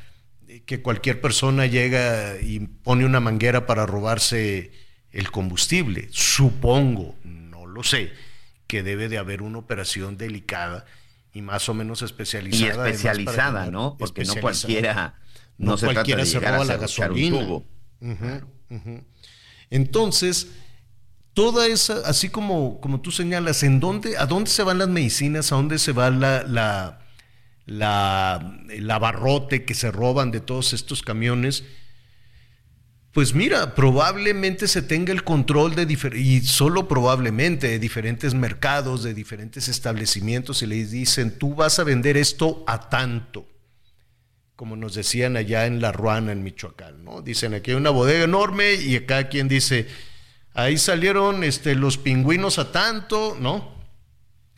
que cualquier persona llega y pone una manguera para robarse el combustible. Supongo, no lo sé, que debe de haber una operación delicada y más o menos especializada. Y especializada, ¿no? Porque no cualquiera, no, se cualquiera se roba la gasolina. Entonces, toda esa, así como, como tú señalas, ¿en dónde, ¿a dónde se van las medicinas? ¿A dónde se va la, la, la, el abarrote que se roban de todos estos camiones? pues mira, probablemente se tenga el control de y solo probablemente de diferentes mercados, de diferentes establecimientos y les dicen, tú vas a vender esto a tanto, como nos decían allá en La Ruana, en Michoacán, ¿no? Dicen, aquí hay una bodega enorme y acá quien dice, ahí salieron este, los pingüinos a tanto, ¿no?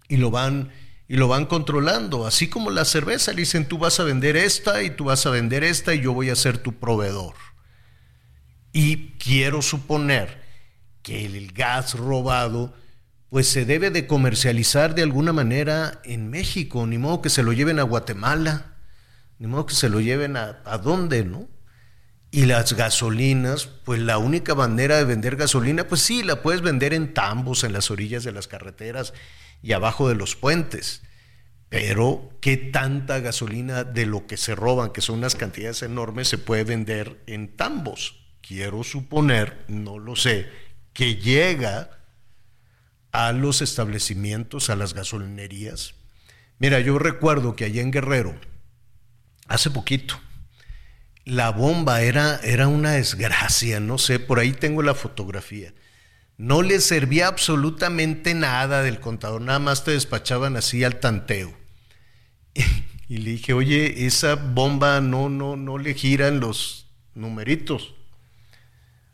Y lo van y lo van controlando, así como la cerveza, le dicen, tú vas a vender esta y tú vas a vender esta y yo voy a ser tu proveedor. Y quiero suponer que el gas robado pues se debe de comercializar de alguna manera en México, ni modo que se lo lleven a Guatemala, ni modo que se lo lleven a, a dónde, ¿no? Y las gasolinas, pues la única manera de vender gasolina, pues sí, la puedes vender en tambos, en las orillas de las carreteras y abajo de los puentes. Pero, ¿qué tanta gasolina de lo que se roban, que son unas cantidades enormes, se puede vender en tambos? quiero suponer, no lo sé, que llega a los establecimientos, a las gasolinerías. Mira, yo recuerdo que allá en Guerrero, hace poquito, la bomba era, era una desgracia, no sé, por ahí tengo la fotografía. No le servía absolutamente nada del contador, nada más te despachaban así al tanteo. [laughs] Y, le dije, oye, esa bomba no, no, no le giran los numeritos.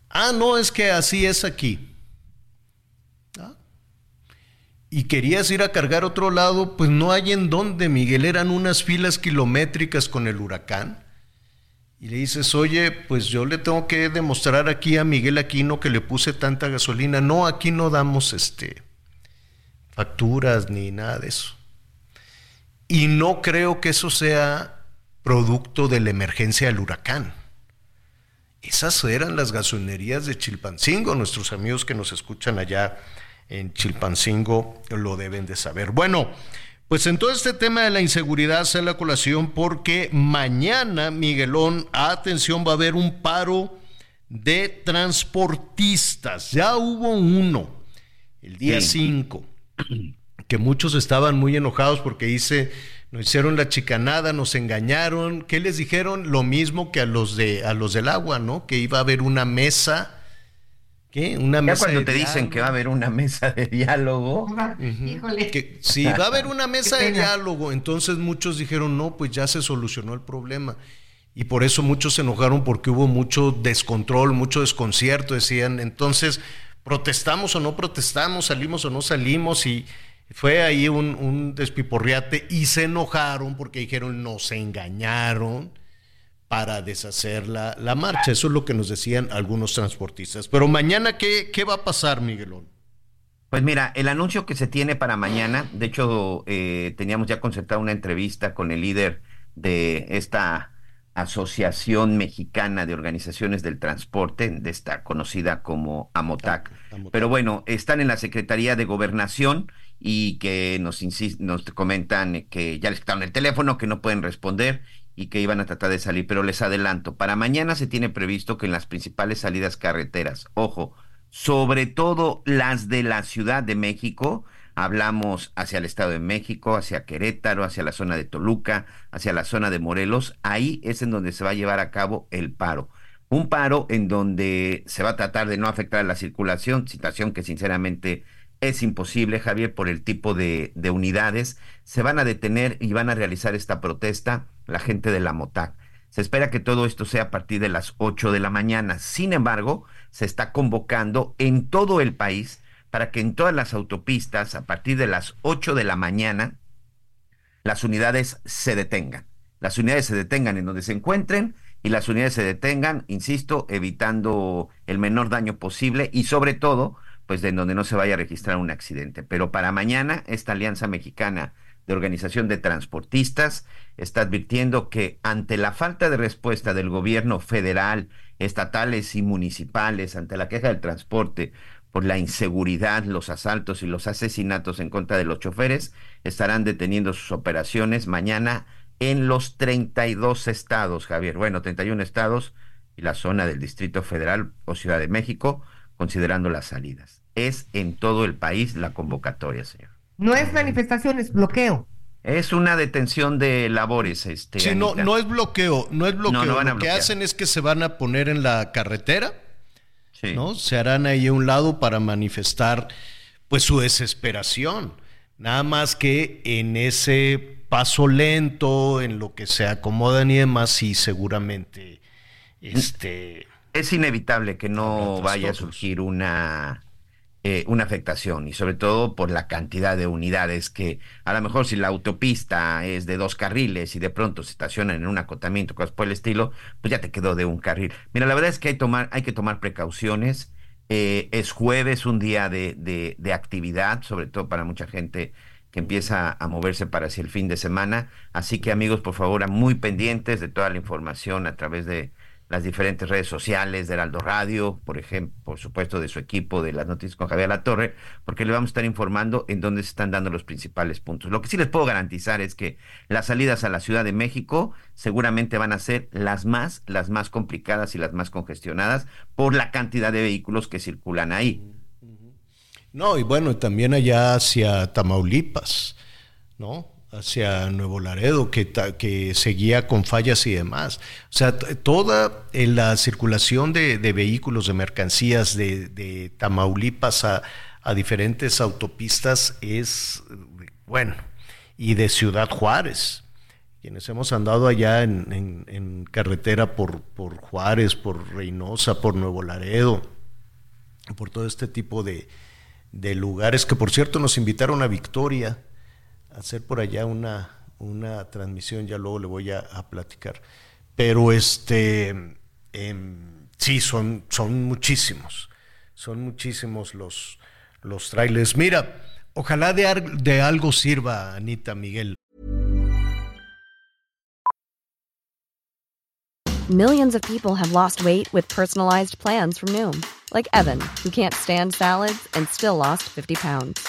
Ah, no, es que así es aquí. Y querías ir a cargar otro lado, pues no hay en dónde, Miguel. Eran unas filas kilométricas con el huracán. Y le dices, oye, pues yo le tengo que demostrar aquí a Miguel Aquino que le puse tanta gasolina. No, aquí no damos este facturas ni nada de eso. Y no creo que eso sea producto de la emergencia del huracán. Esas eran las gasolinerías de Chilpancingo. Nuestros amigos que nos escuchan allá en Chilpancingo lo deben de saber. Bueno, pues en todo este tema de la inseguridad se la colación porque mañana, Miguelón, atención, va a haber un paro de transportistas. Ya hubo uno el día 5, que muchos estaban muy enojados porque dice nos hicieron la chicanada, nos engañaron. ¿Qué les dijeron? Lo mismo que a los de a los del agua, ¿no? Que iba a haber una mesa. ¿Qué? Una mesa. cuando te dicen que va a haber una mesa de diálogo. Híjole. Que, sí, va a haber una [laughs] mesa de diálogo. Entonces muchos dijeron, no, pues ya se solucionó el problema. Y por eso muchos se enojaron porque hubo mucho descontrol, mucho desconcierto. Decían, entonces, ¿protestamos o no protestamos? ¿Salimos o no salimos? Y fue ahí un, despiporriate y se enojaron porque dijeron nos engañaron para deshacer la, marcha. Eso es lo que nos decían algunos transportistas. Pero mañana, ¿qué, qué va a pasar, Miguelón? Pues mira, el anuncio que se tiene para mañana, de hecho, eh, teníamos ya concertada una entrevista con el líder de esta Asociación Mexicana de Organizaciones del Transporte, de esta conocida como AMOTAC. Pero bueno, están en la Secretaría de Gobernación y que nos, nos comentan que ya les quitaron el teléfono, que no pueden responder y que iban a tratar de salir, pero les adelanto, para mañana se tiene previsto que en las principales salidas carreteras, ojo, sobre todo las de la Ciudad de México, hablamos hacia el Estado de México, hacia Querétaro, hacia la zona de Toluca, hacia la zona de Morelos, ahí es en donde se va a llevar a cabo el paro. Un paro en donde se va a tratar de no afectar la circulación, situación que sinceramente es imposible, Javier, por el tipo de, unidades. Se van a detener y van a realizar esta protesta la gente de la MOTAC. Se espera que todo esto sea a partir de las 8 de la mañana. Sin embargo, se está convocando en todo el país para que en todas las autopistas, a partir de las 8 de la mañana, las unidades se detengan. Las unidades se detengan en donde se encuentren y las unidades se detengan, insisto, evitando el menor daño posible y sobre todo pues de donde no se vaya a registrar un accidente. Pero para mañana, esta Alianza Mexicana de Organización de Transportistas está advirtiendo que ante la falta de respuesta del gobierno federal, estatales y municipales, ante la queja del transporte por la inseguridad, los asaltos y los asesinatos en contra de los choferes, estarán deteniendo sus operaciones mañana en los 32 estados, Javier. Bueno, 31 estados y la zona del Distrito Federal o Ciudad de México, considerando las salidas es en todo el país la convocatoria, señor. No es manifestación, es bloqueo. Es una detención de labores, este. Sí, no, Anita. no es bloqueo, no es bloqueo. No, no van a Lo que hacen es que se van a poner en la carretera, Sí. ¿no? Se harán ahí a un lado para manifestar pues su desesperación. Nada más que en ese paso lento, en lo que se acomodan y demás, sí, seguramente este Es inevitable que no vaya a surgir una, eh, una afectación y sobre todo por la cantidad de unidades que a lo mejor si la autopista es de dos carriles y de pronto se estacionan en un acotamiento, cosas por el estilo, pues ya te quedó de un carril. Mira, la verdad es que hay, tomar, hay que tomar precauciones. Eh, es jueves, un día de, de- de actividad, sobre todo para mucha gente que empieza a moverse para hacia el fin de semana. Así que amigos, por favor, muy pendientes de toda la información a través de las diferentes redes sociales de Heraldo Radio, por ejemplo, por supuesto de su equipo de las noticias con Javier La Torre, porque le vamos a estar informando en dónde se están dando los principales puntos. Lo que sí les puedo garantizar es que las salidas a la Ciudad de México seguramente van a ser las más, las más complicadas y las más congestionadas por la cantidad de vehículos que circulan ahí. No, y bueno, también allá hacia Tamaulipas, ¿no? Hacia Nuevo Laredo, que, que seguía con fallas y demás. O sea, toda eh, la circulación de, de vehículos, de mercancías de, de Tamaulipas a, a diferentes autopistas es, bueno, y de Ciudad Juárez. Quienes hemos andado allá en, en- carretera por, por Juárez, por Reynosa, por Nuevo Laredo, por todo este tipo de, de lugares que por cierto nos invitaron a Victoria hacer por allá una, transmisión, ya luego le voy a, platicar. Pero este em, sí, son, muchísimos, son muchísimos los, los trailers. Mira, ojalá de, de algo sirva, Anita Miguel. Millions of people have lost weight with personalized plans from Noom, like Evan, who can't stand salads and still lost 50 pounds.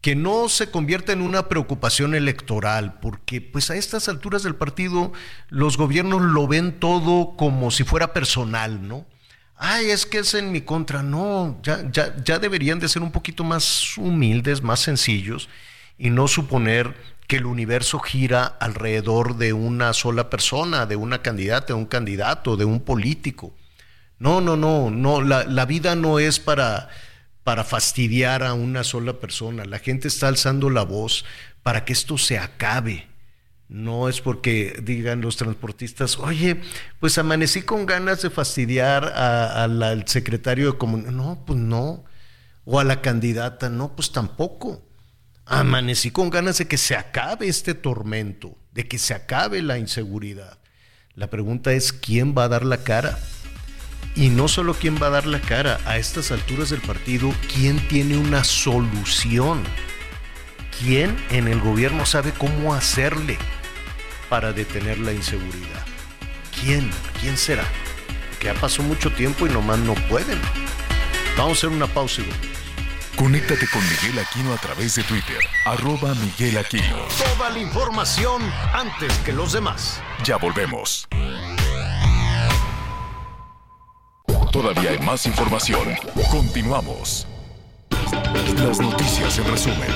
que no se convierta en una preocupación electoral, porque pues a estas alturas del partido los gobiernos lo ven todo como si fuera personal, ¿no? Ay, es que es en mi contra. No, ya, ya, ya deberían de ser un poquito más humildes, más sencillos y no suponer que el universo gira alrededor de una sola persona, de una candidata, de un candidato, de un político. No, no, no, no, la, la vida no es para, para fastidiar a una sola persona. La gente está alzando la voz para que esto se acabe. No es porque digan los transportistas, oye, pues amanecí con ganas de fastidiar a- la- al secretario de comunicación. No, pues no. O a la candidata, no, pues tampoco. Amanecí con ganas de que se acabe este tormento, de que se acabe la inseguridad. La pregunta es, ¿quién va a dar la cara? Y no solo quién va a dar la cara, a estas alturas del partido, ¿quién tiene una solución? ¿Quién en el gobierno sabe cómo hacerle para detener la inseguridad? ¿Quién? ¿Quién será? Que ya pasó mucho tiempo y nomás no pueden. Vamos a hacer una pausa y volvemos. Conéctate con Miguel Aquino a través de Twitter, arroba Miguel Aquino. Toda la información antes que los demás. Ya volvemos. Todavía hay más información. Continuamos. Las noticias en resumen.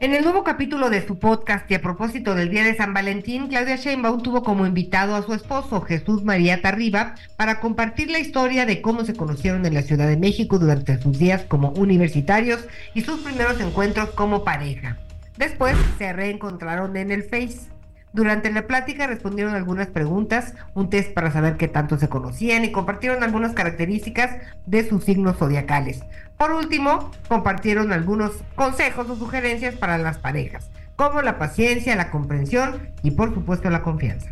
En el nuevo capítulo de su podcast y a propósito del Día de San Valentín, Claudia Sheinbaum tuvo como invitado a su esposo Jesús María Tarriba para compartir la historia de cómo se conocieron en la Ciudad de México durante sus días como universitarios y sus primeros encuentros como pareja. Después se reencontraron en el Face. Durante la plática respondieron algunas preguntas, un test para saber qué tanto se conocían y compartieron algunas características de sus signos zodiacales. Por último, compartieron algunos consejos o sugerencias para las parejas, como la paciencia, la comprensión y por supuesto la confianza.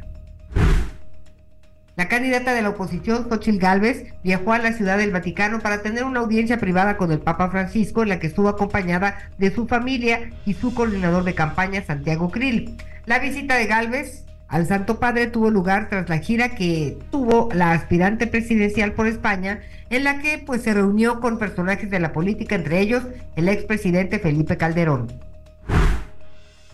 La candidata de la oposición, Xochitl Gálvez, viajó a la Ciudad del Vaticano para tener una audiencia privada con el Papa Francisco, en la que estuvo acompañada de su familia y su coordinador de campaña, Santiago Krill. La visita de Galvez al Santo Padre tuvo lugar tras la gira que tuvo la aspirante presidencial por España, en la que pues se reunió con personajes de la política, entre ellos el expresidente Felipe Calderón.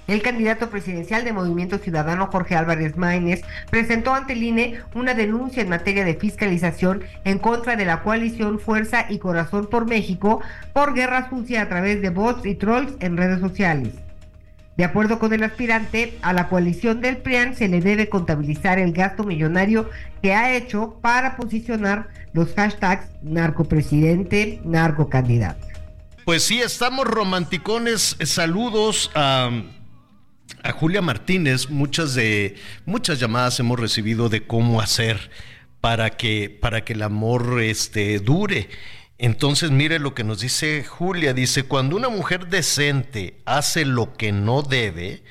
El candidato presidencial de Movimiento Ciudadano Jorge Álvarez Maínez presentó ante el INE una denuncia en materia de fiscalización en contra de la coalición Fuerza y Corazón por México por guerra sucia a través de bots y trolls en redes sociales. De acuerdo con el aspirante, a la coalición del PRIAN se le debe contabilizar el gasto millonario que ha hecho para posicionar los hashtags narcopresidente, narcocandidato. Pues sí, estamos romanticones. Saludos a, a Julia Martínez. Muchas de muchas llamadas hemos recibido de cómo hacer para que para que el amor este dure. Entonces, mire lo que nos dice Julia. Dice, cuando una mujer decente hace lo que no debe,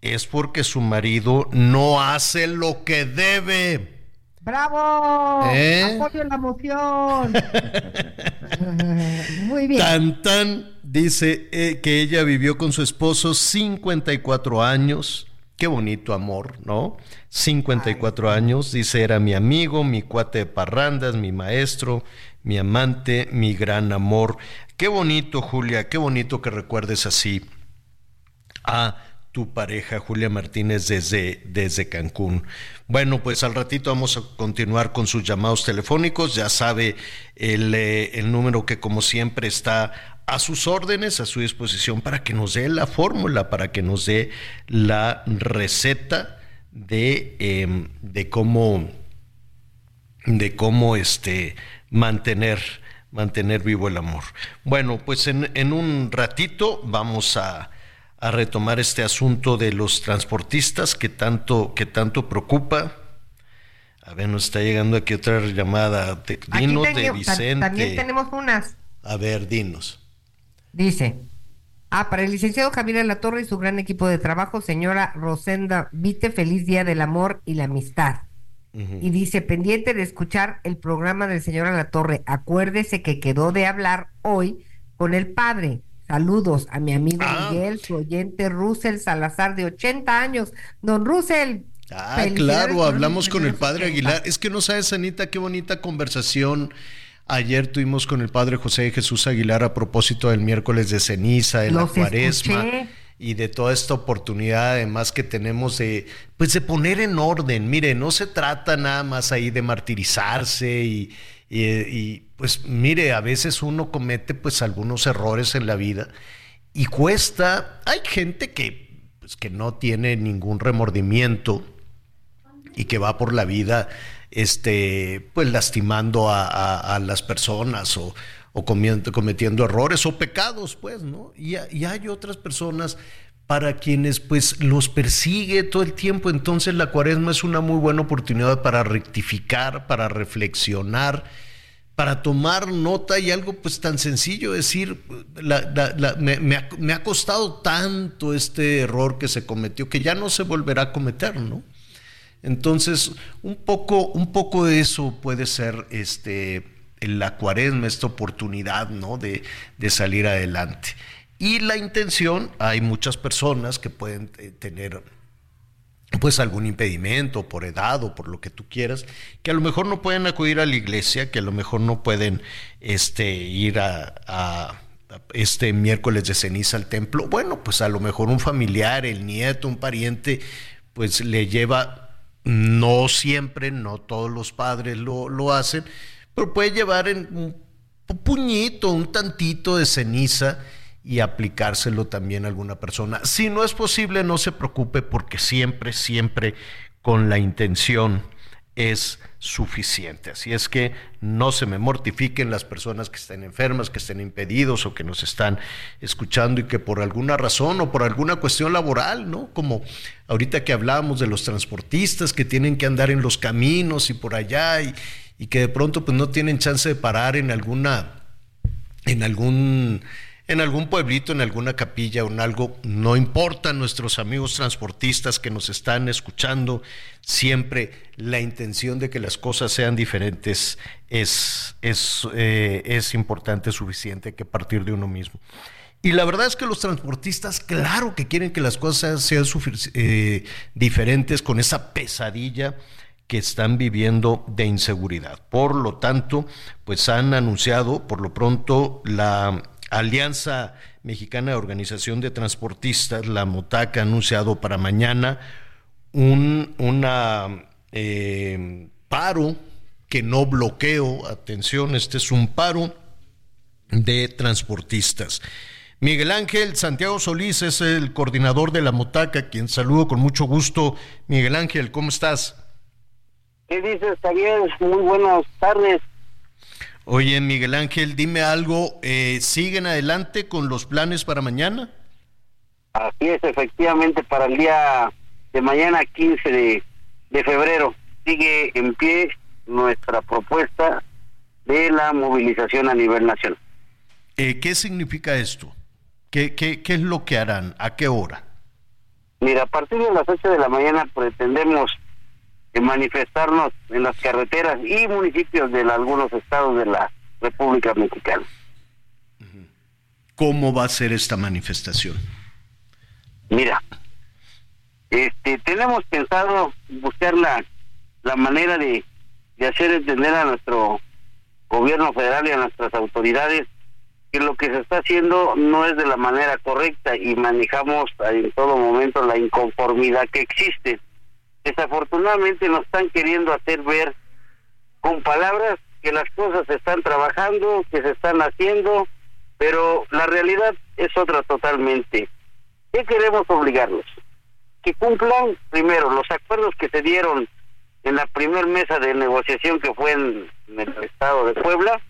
es porque su marido no hace lo que debe. ¡Bravo! ¿Eh? ¡Apoyo la moción! [laughs] Muy bien. Tan tan dice eh, que ella vivió con su esposo 54 años. Qué bonito amor, ¿no? 54 años, dice, era mi amigo, mi cuate de parrandas, mi maestro, mi amante, mi gran amor. Qué bonito, Julia, qué bonito que recuerdes así a tu pareja, Julia Martínez, desde, desde Cancún. Bueno, pues al ratito vamos a continuar con sus llamados telefónicos. Ya sabe el, eh, el número que como siempre está a sus órdenes, a su disposición, para que nos dé la fórmula, para que nos dé la receta de, eh, de cómo, de cómo este, mantener, mantener vivo el amor. Bueno, pues en, en un ratito vamos a, a, retomar este asunto de los transportistas que tanto, que tanto preocupa. A ver, nos está llegando aquí otra llamada. De, dinos Aquí de tengo- Vicente. También tenemos unas. A ver, dinos. Dice, ah, para el licenciado Javier La Torre y su gran equipo de trabajo, señora Rosenda Vite, feliz día del amor y la amistad. Y dice, pendiente de escuchar el programa del señor La Torre, acuérdese que quedó de hablar hoy con el padre. Saludos a mi amigo Ah. Miguel, su oyente Russell Salazar de 80 años. Don Russell. Ah, claro, hablamos con el padre 80. Aguilar. Es que no sabes, Anita, qué bonita conversación. Ayer tuvimos con el padre José Jesús Aguilar a propósito del miércoles de ceniza, de la cuaresma escuché. Y de toda esta oportunidad además que tenemos de pues de poner en orden. Mire, no se trata nada más ahí de martirizarse y, y- pues mire, a veces uno comete pues algunos errores en la vida y cuesta, hay gente que pues que no tiene ningún remordimiento y que va por la vida este pues lastimando a, a- a las personas o, o cometiendo errores o pecados pues no y, ha- y hay otras personas para quienes pues los persigue todo el tiempo entonces la cuaresma es una muy buena oportunidad para rectificar para reflexionar para tomar nota y algo pues tan sencillo, decir, me ha, me ha costado tanto este error que se cometió que ya no se volverá a cometer, ¿no? Entonces, un poco, un poco de eso puede ser este, la cuaresma, esta oportunidad, ¿no? De, de salir adelante. Y la intención, hay muchas personas que pueden eh, tener pues algún impedimento por edad o por lo que tú quieras, que a lo mejor no pueden acudir a la iglesia, que a lo mejor no pueden este, ir a- a este miércoles de ceniza al templo. Bueno, pues a lo mejor un familiar, el nieto, un pariente, pues le lleva, no siempre, no todos los padres lo, lo hacen, pero puede llevar en un puñito, un tantito de ceniza y aplicárselo también a alguna persona. Si no es posible, no se preocupe porque siempre, siempre con la intención es suficiente. Así es que no se me mortifiquen las personas que estén enfermas, que estén impedidos o que nos están escuchando y que por alguna razón o por alguna cuestión laboral, ¿no? Como ahorita que hablábamos de los transportistas que tienen que andar en los caminos y por allá y, y que de pronto pues no tienen chance de parar en alguna en algún en algún pueblito, en alguna capilla o en algo, no importa nuestros amigos transportistas que nos están escuchando, siempre la intención de que las cosas sean diferentes es, es, eh, es importante, suficiente que partir de uno mismo. Y la verdad es que los transportistas, claro que quieren que las cosas sean eh, diferentes con esa pesadilla que están viviendo de inseguridad. Por lo tanto, pues han anunciado por lo pronto la Alianza Mexicana de Organización de Transportistas, la MOTAC, ha anunciado para mañana un eh, paro que no bloqueo, atención, este es un paro de transportistas. Miguel Ángel Santiago Solís es el coordinador de la Motaca, quien saludo con mucho gusto. Miguel Ángel, ¿cómo estás? ¿Qué dices, Javier? Muy buenas tardes. Oye, Miguel Ángel, dime algo, eh, ¿siguen adelante con los planes para mañana? Así es, efectivamente, para el día de mañana 15 de, de febrero sigue en pie nuestra propuesta de la movilización a nivel nacional. Eh, ¿Qué significa esto? ¿Qué, ¿Qué, qué, es lo que harán? ¿A qué hora? Mira, a partir de las 8 de la mañana pretendemos manifestarnos en las carreteras y municipios de algunos estados de la República Mexicana. ¿Cómo va a ser esta manifestación? Mira, este, tenemos pensado buscar la, la manera de, de hacer entender a nuestro gobierno federal y a nuestras autoridades que lo que se está haciendo no es de la manera correcta y manejamos en todo momento la inconformidad que existe. Desafortunadamente nos están queriendo hacer ver con palabras que las cosas se están trabajando, que se están haciendo, pero la realidad es otra totalmente. ¿Qué queremos obligarlos? Que cumplan primero los acuerdos que se dieron en la primer mesa de negociación que fue en, el estado de Puebla,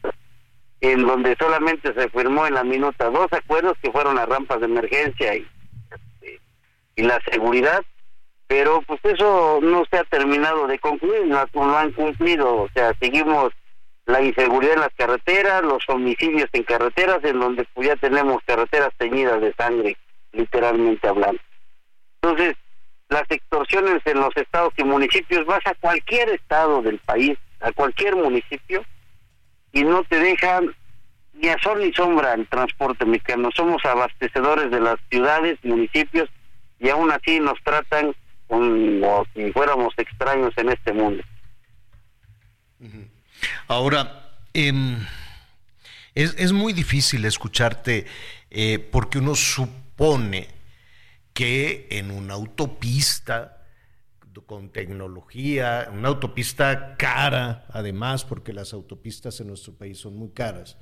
en donde solamente se firmó en la minuta dos acuerdos que fueron las rampas de emergencia y, y la seguridad, pero pues eso no se ha terminado de concluir, no, no han cumplido, o sea, seguimos la inseguridad en las carreteras, los homicidios en carreteras, en donde pues ya tenemos carreteras teñidas de sangre, literalmente hablando. Entonces, las extorsiones en los estados y municipios, vas a cualquier estado del país, a cualquier municipio, y no te dejan ni a sol ni sombra el transporte mexicano. Somos abastecedores de las ciudades, municipios, y aún así nos tratan como si fuéramos extraños en este mundo. Ahora, em, es, es, muy difícil escucharte eh, porque uno supone que en una autopista con tecnología, una autopista cara, además, porque las autopistas en nuestro país son muy caras,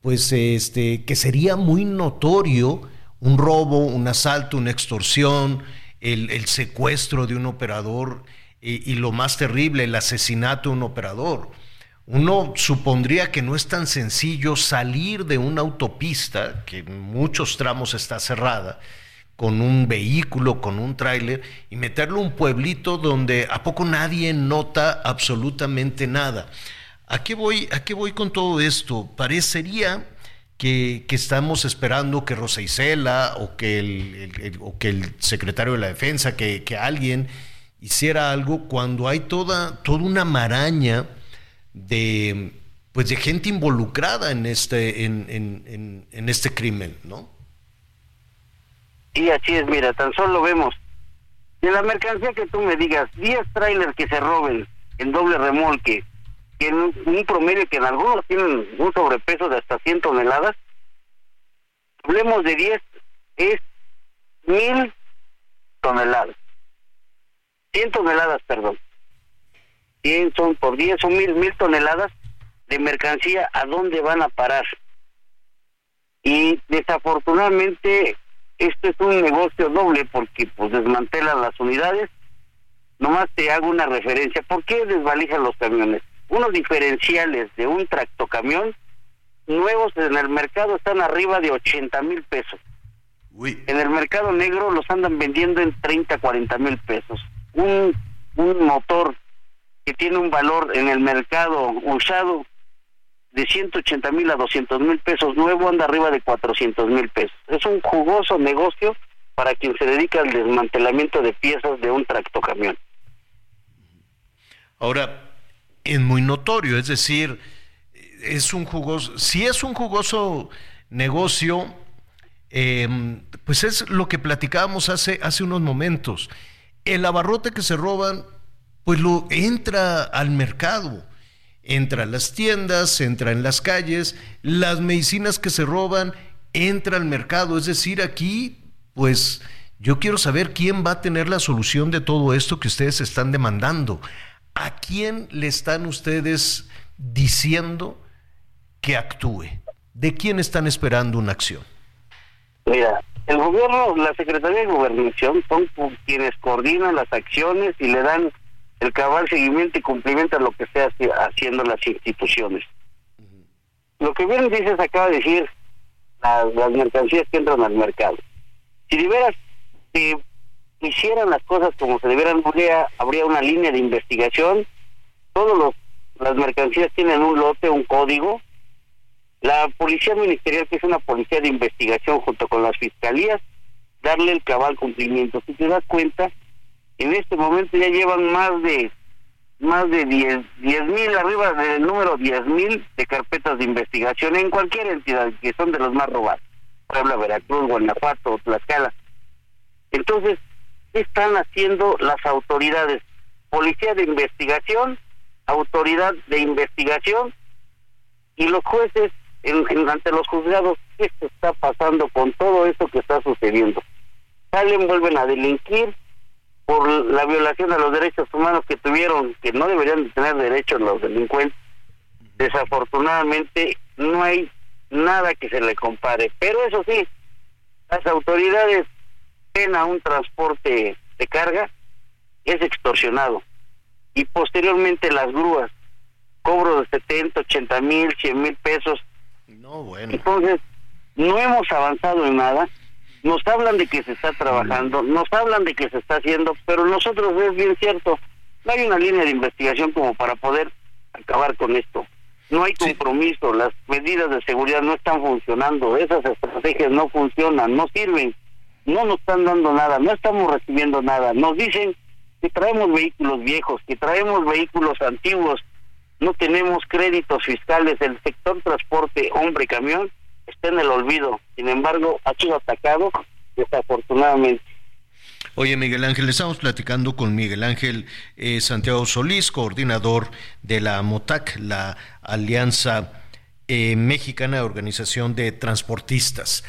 pues este, que sería muy notorio un robo, un asalto, una extorsión, el, secuestro de un operador y, lo más terrible, el asesinato de un operador. Uno supondría que no es tan sencillo salir de una autopista, que en muchos tramos está cerrada, con un vehículo, con un tráiler, y meterlo a un pueblito donde a poco nadie nota absolutamente nada. ¿A qué voy, a qué voy con todo esto? Parecería que, estamos esperando que Rosa Isela o que el, o que el secretario de la Defensa, que, que, alguien hiciera algo cuando hay toda, toda una maraña de, pues de gente involucrada en este, en, en, en este crimen, ¿no? Y así es, mira, tan solo vemos de la mercancía que tú me digas, 10 trailers que se roben en doble remolque, que en un promedio que en algunos tienen un sobrepeso de hasta 100 toneladas, hablemos de 10, es mil toneladas. 100 toneladas, perdón. 100 son por 10 son mil, mil toneladas de mercancía, ¿a dónde van a parar? Y desafortunadamente esto es un negocio doble porque pues desmantelan las unidades. Nomás te hago una referencia. ¿Por qué desvalijan los camiones? Unos diferenciales de un tractocamión nuevos en el mercado están arriba de 80 mil pesos. En el mercado negro los andan vendiendo en 30, 40 mil pesos. Un, un motor que tiene un valor en el mercado usado de 180 mil a 200 mil pesos nuevo anda arriba de 400 mil pesos. Es un jugoso negocio para quien se dedica al desmantelamiento de piezas de un tractocamión. Ahora, es muy notorio, es decir, es un jugoso, si es un jugoso negocio, em, pues es lo que platicábamos hace, hace unos momentos. El abarrote que se roban, pues lo entra al mercado, entra a las tiendas, entra en las calles, las medicinas que se roban, entra al mercado. Es decir, aquí, pues yo quiero saber quién va a tener la solución de todo esto que ustedes están demandando. ¿A quién le están ustedes diciendo que actúe? ¿De quién están esperando una acción? Mira, el gobierno, la Secretaría de Gobernación son quienes coordinan las acciones y le dan el cabal seguimiento y cumplimiento a lo que esté haciendo las instituciones. Lo que bien dices acaba de decir las, las mercancías que entran al mercado. Si de veras si hicieran las cosas como se debieran, habría, habría una línea de investigación. Todos los las mercancías tienen un lote, un código. La policía ministerial, que es una policía de investigación junto con las fiscalías, darle el cabal cumplimiento. Si te das cuenta, en este momento ya llevan más de más de 10 mil, arriba del número 10 mil de carpetas de investigación en cualquier entidad que son de los más robados. Puebla, Veracruz, Guanajuato, Tlaxcala. Entonces, ¿qué están haciendo las autoridades? Policía de investigación, autoridad de investigación y los jueces en, ante los juzgados, ¿qué está pasando con todo esto que está sucediendo? Salen, vuelven a delinquir por la violación a los derechos humanos que tuvieron, que no deberían de tener derechos los delincuentes. Desafortunadamente no hay nada que se le compare, pero eso sí, las autoridades ven a un transporte de carga, es extorsionado y posteriormente las grúas, cobro de 70, 80 mil, 100 mil pesos. No, bueno. Entonces, no hemos avanzado en nada. Nos hablan de que se está trabajando, nos hablan de que se está haciendo, pero nosotros es bien cierto, no hay una línea de investigación como para poder acabar con esto. No hay compromiso, las medidas de seguridad no están funcionando, esas estrategias no funcionan, no sirven, no nos están dando nada, no estamos recibiendo nada. Nos dicen que traemos vehículos viejos, que traemos vehículos antiguos, no tenemos créditos fiscales, el sector transporte hombre-camión está en el olvido, sin embargo ha sido atacado desafortunadamente. Oye, Miguel Ángel, estamos platicando con Miguel Ángel eh, Santiago Solís, coordinador de la MOTAC, la Alianza eh, Mexicana de Organización de Transportistas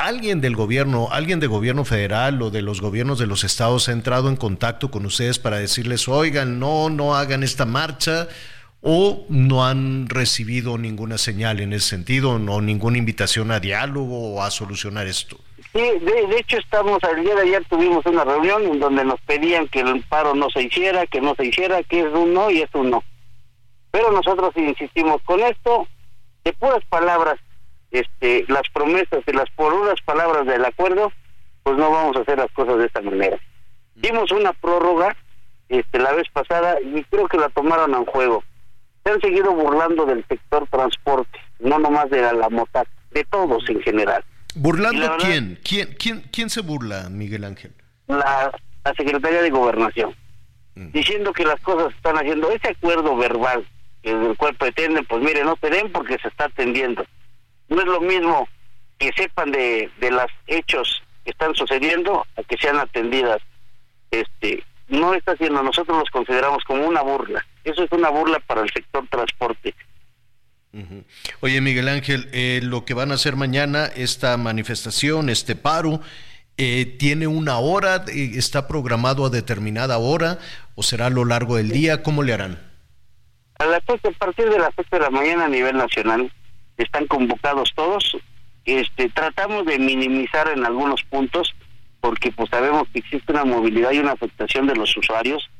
alguien del gobierno, alguien de gobierno federal o de los gobiernos de los estados ha entrado en contacto con ustedes para decirles, oigan, no, no hagan esta marcha o no han recibido ninguna señal en ese sentido, no ninguna invitación a diálogo o a solucionar esto? Sí, de, hecho estamos, el día de ayer tuvimos una reunión en donde nos pedían que el paro no se hiciera, que no se hiciera, que es un no y es un no. Pero nosotros insistimos con esto, de puras palabras este, las promesas y las por unas palabras del acuerdo, pues no vamos a hacer las cosas de esta manera. Dimos una prórroga este, la vez pasada y creo que la tomaron en juego. Se han seguido burlando del sector transporte, no nomás de la, la de todos en general. ¿Burlando quién? quién? ¿Quién quién se burla, Miguel Ángel? La, la Secretaría de Gobernación, mm. diciendo que las cosas están haciendo ese acuerdo verbal, que el cual pretenden, pues mire, no te den porque se está atendiendo no es lo mismo que sepan de, de los hechos que están sucediendo a que sean atendidas. Este, no está haciendo, nosotros los consideramos como una burla. Eso es una burla para el sector transporte. Oye, Miguel Ángel, eh, lo que van a hacer mañana, esta manifestación, este paro, eh, ¿tiene una hora? Eh, ¿Está programado a determinada hora o será a lo largo del día? ¿Cómo le harán? A, las a partir de las 8 de la mañana a nivel nacional están convocados todos. Este, tratamos de minimizar en algunos puntos porque pues sabemos que existe una movilidad y una afectación de los usuarios,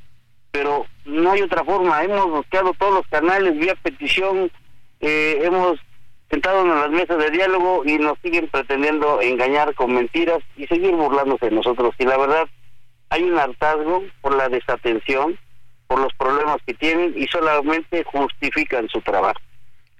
pero no hay otra forma. Hemos buscado todos los canales vía petición, eh, hemos sentado en las mesas de diálogo y nos siguen pretendiendo engañar con mentiras y seguir burlándose de nosotros. Y la verdad, hay un hartazgo por la desatención, por los problemas que tienen y solamente justifican su trabajo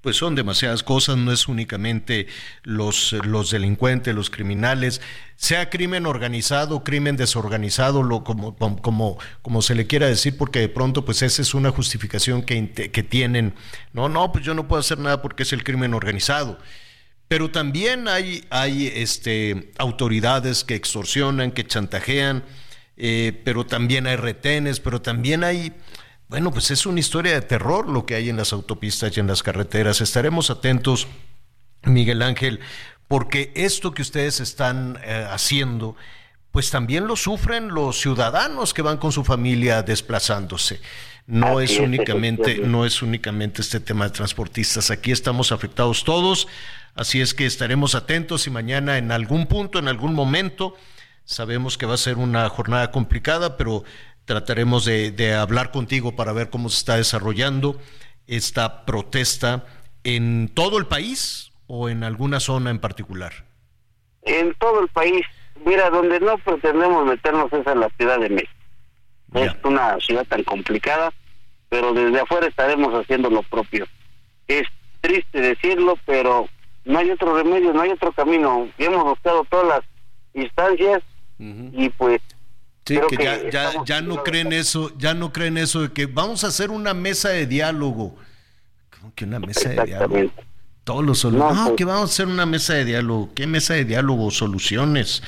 pues son demasiadas cosas, no es únicamente los, los delincuentes, los criminales, sea crimen organizado, crimen desorganizado, lo, como, como, como se le quiera decir, porque de pronto pues esa es una justificación que, que tienen, no, no, pues yo no puedo hacer nada porque es el crimen organizado. Pero también hay, hay este, autoridades que extorsionan, que chantajean, eh, pero también hay retenes, pero también hay, bueno, pues es una historia de terror lo que hay en las autopistas y en las carreteras. Estaremos atentos, Miguel Ángel, porque esto que ustedes están eh, haciendo, pues también lo sufren los ciudadanos que van con su familia desplazándose. No es únicamente, no es únicamente este tema de transportistas. Aquí estamos afectados todos. Así es que estaremos atentos y mañana en algún punto, en algún momento, sabemos que va a ser una jornada complicada, pero trataremos de, hablar contigo para ver cómo se está desarrollando esta protesta en todo el país o en alguna zona en particular. En todo el país. Mira, donde no pretendemos meternos es en la Ciudad de México. Es una ciudad tan complicada, pero desde afuera estaremos haciendo lo propio. Es triste decirlo, pero no hay otro remedio, no hay otro camino. Hemos buscado todas las instancias y pues Sí, que, ya, ya, ya no creen eso, ya no creen eso de que vamos a hacer una mesa de diálogo. ¿Cómo que una mesa de diálogo? Todos los soluciones. No, pues que vamos a hacer una mesa de diálogo. ¿Qué mesa de diálogo? Soluciones.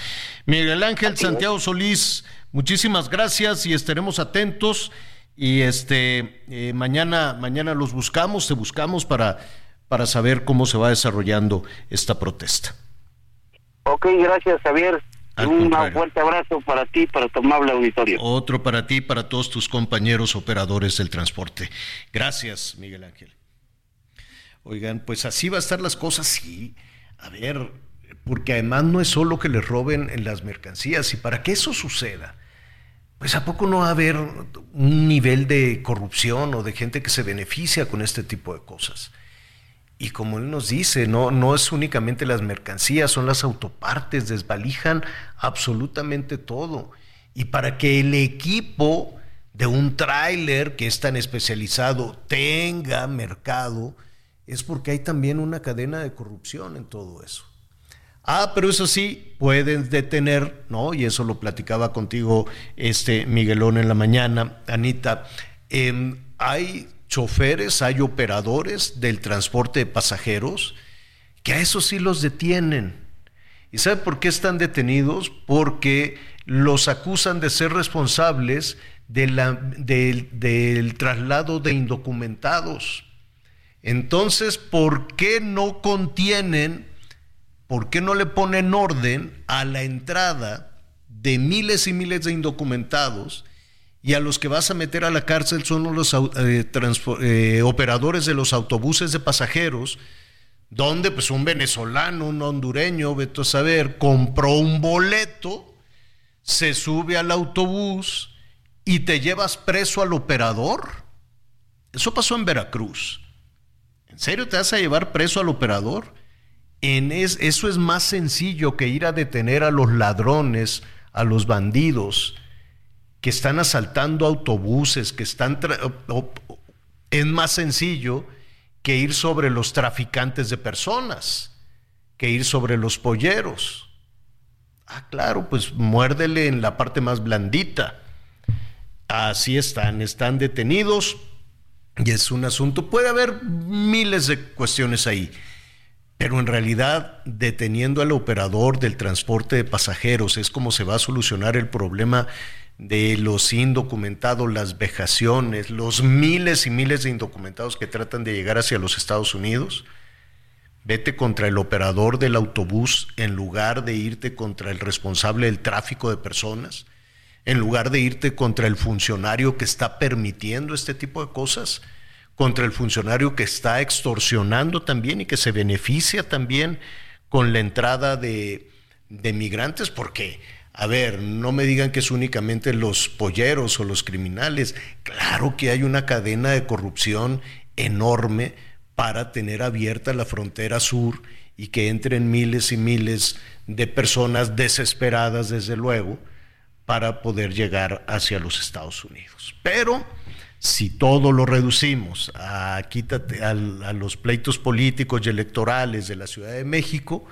Miguel Ángel Santiago Solís, muchísimas gracias y estaremos atentos. Y este eh, mañana, mañana los buscamos, te buscamos para para saber cómo se va desarrollando esta protesta. Ok, gracias Javier. Un fuerte abrazo para ti, para tu amable auditorio. Otro para ti, para todos tus compañeros operadores del transporte. Gracias, Miguel Ángel. Oigan, pues así va a estar las cosas, sí. A ver, porque además no es solo que les roben en las mercancías, y para que eso suceda, pues a poco no va a haber un nivel de corrupción o de gente que se beneficia con este tipo de cosas. Y como él nos dice, no, no es únicamente las mercancías, son las autopartes, desvalijan absolutamente todo. Y para que el equipo de un tráiler que es tan especializado tenga mercado, es porque hay también una cadena de corrupción en todo eso. Ah, pero eso sí, pueden detener, ¿no? Y eso lo platicaba contigo este Miguelón en la mañana, Anita. Em, hay choferes, hay operadores del transporte de pasajeros que a eso sí los detienen. ¿Y sabe por qué están detenidos? Porque los acusan de ser responsables del traslado de indocumentados. Entonces, ¿por qué no contienen, por qué no le ponen orden a la entrada de miles y miles de indocumentados y a los que vas a meter a la cárcel son los eh, eh, operadores de los autobuses de pasajeros, donde pues un venezolano, un hondureño, veto a saber, compró un boleto, se sube al autobús y te llevas preso al operador. Eso pasó en Veracruz. ¿En serio te vas a llevar preso al operador? En eso es más sencillo que ir a detener a los ladrones, a los bandidos que están asaltando autobuses, que están... es más sencillo que ir sobre los traficantes de personas, que ir sobre los polleros. Ah, claro, pues muérdele en la parte más blandita. Así están, están detenidos y es un asunto, puede haber miles de cuestiones ahí, pero en realidad deteniendo al operador del transporte de pasajeros es como se va a solucionar el problema de los indocumentados, las vejaciones, los miles y miles de indocumentados que tratan de llegar hacia los Estados Unidos. Vete contra el operador del autobús en lugar de irte contra el responsable del tráfico de personas, en lugar de irte contra el funcionario que está permitiendo este tipo de cosas, contra el funcionario que está extorsionando también y que se beneficia también con la entrada de, de migrantes, porque a ver, no me digan que es únicamente los polleros o los criminales. Claro que hay una cadena de corrupción enorme para tener abierta la frontera sur y que entren miles y miles de personas desesperadas, desde luego, para poder llegar hacia los Estados Unidos. Pero si todo lo reducimos a, quítate, a, a los pleitos políticos y electorales de la Ciudad de México,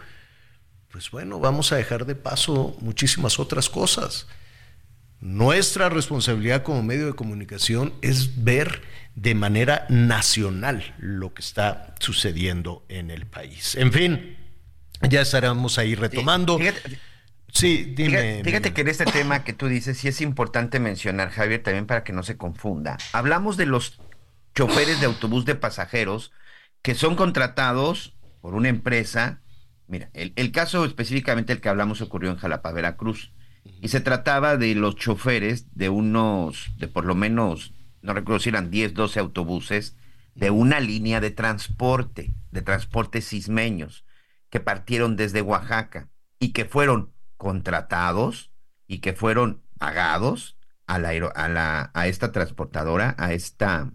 pues bueno, vamos a dejar de paso muchísimas otras cosas. Nuestra responsabilidad como medio de comunicación es ver de manera nacional lo que está sucediendo en el país. En fin, ya estaremos ahí retomando. sí, dime. Fíjate, que en este tema que tú dices, sí es importante mencionar, Javier, también para que no se confunda. Hablamos de los choferes de autobús de pasajeros que son contratados por una empresa. Mira, el, el caso específicamente el que hablamos ocurrió en Jalapa, Veracruz. Y se trataba de los choferes de unos, de por lo menos, no recuerdo si eran 10, 12 autobuses, de una línea de transporte, de transportes cismeños, que partieron desde Oaxaca y que fueron contratados y que fueron pagados a, la, a, la, a esta transportadora, a esta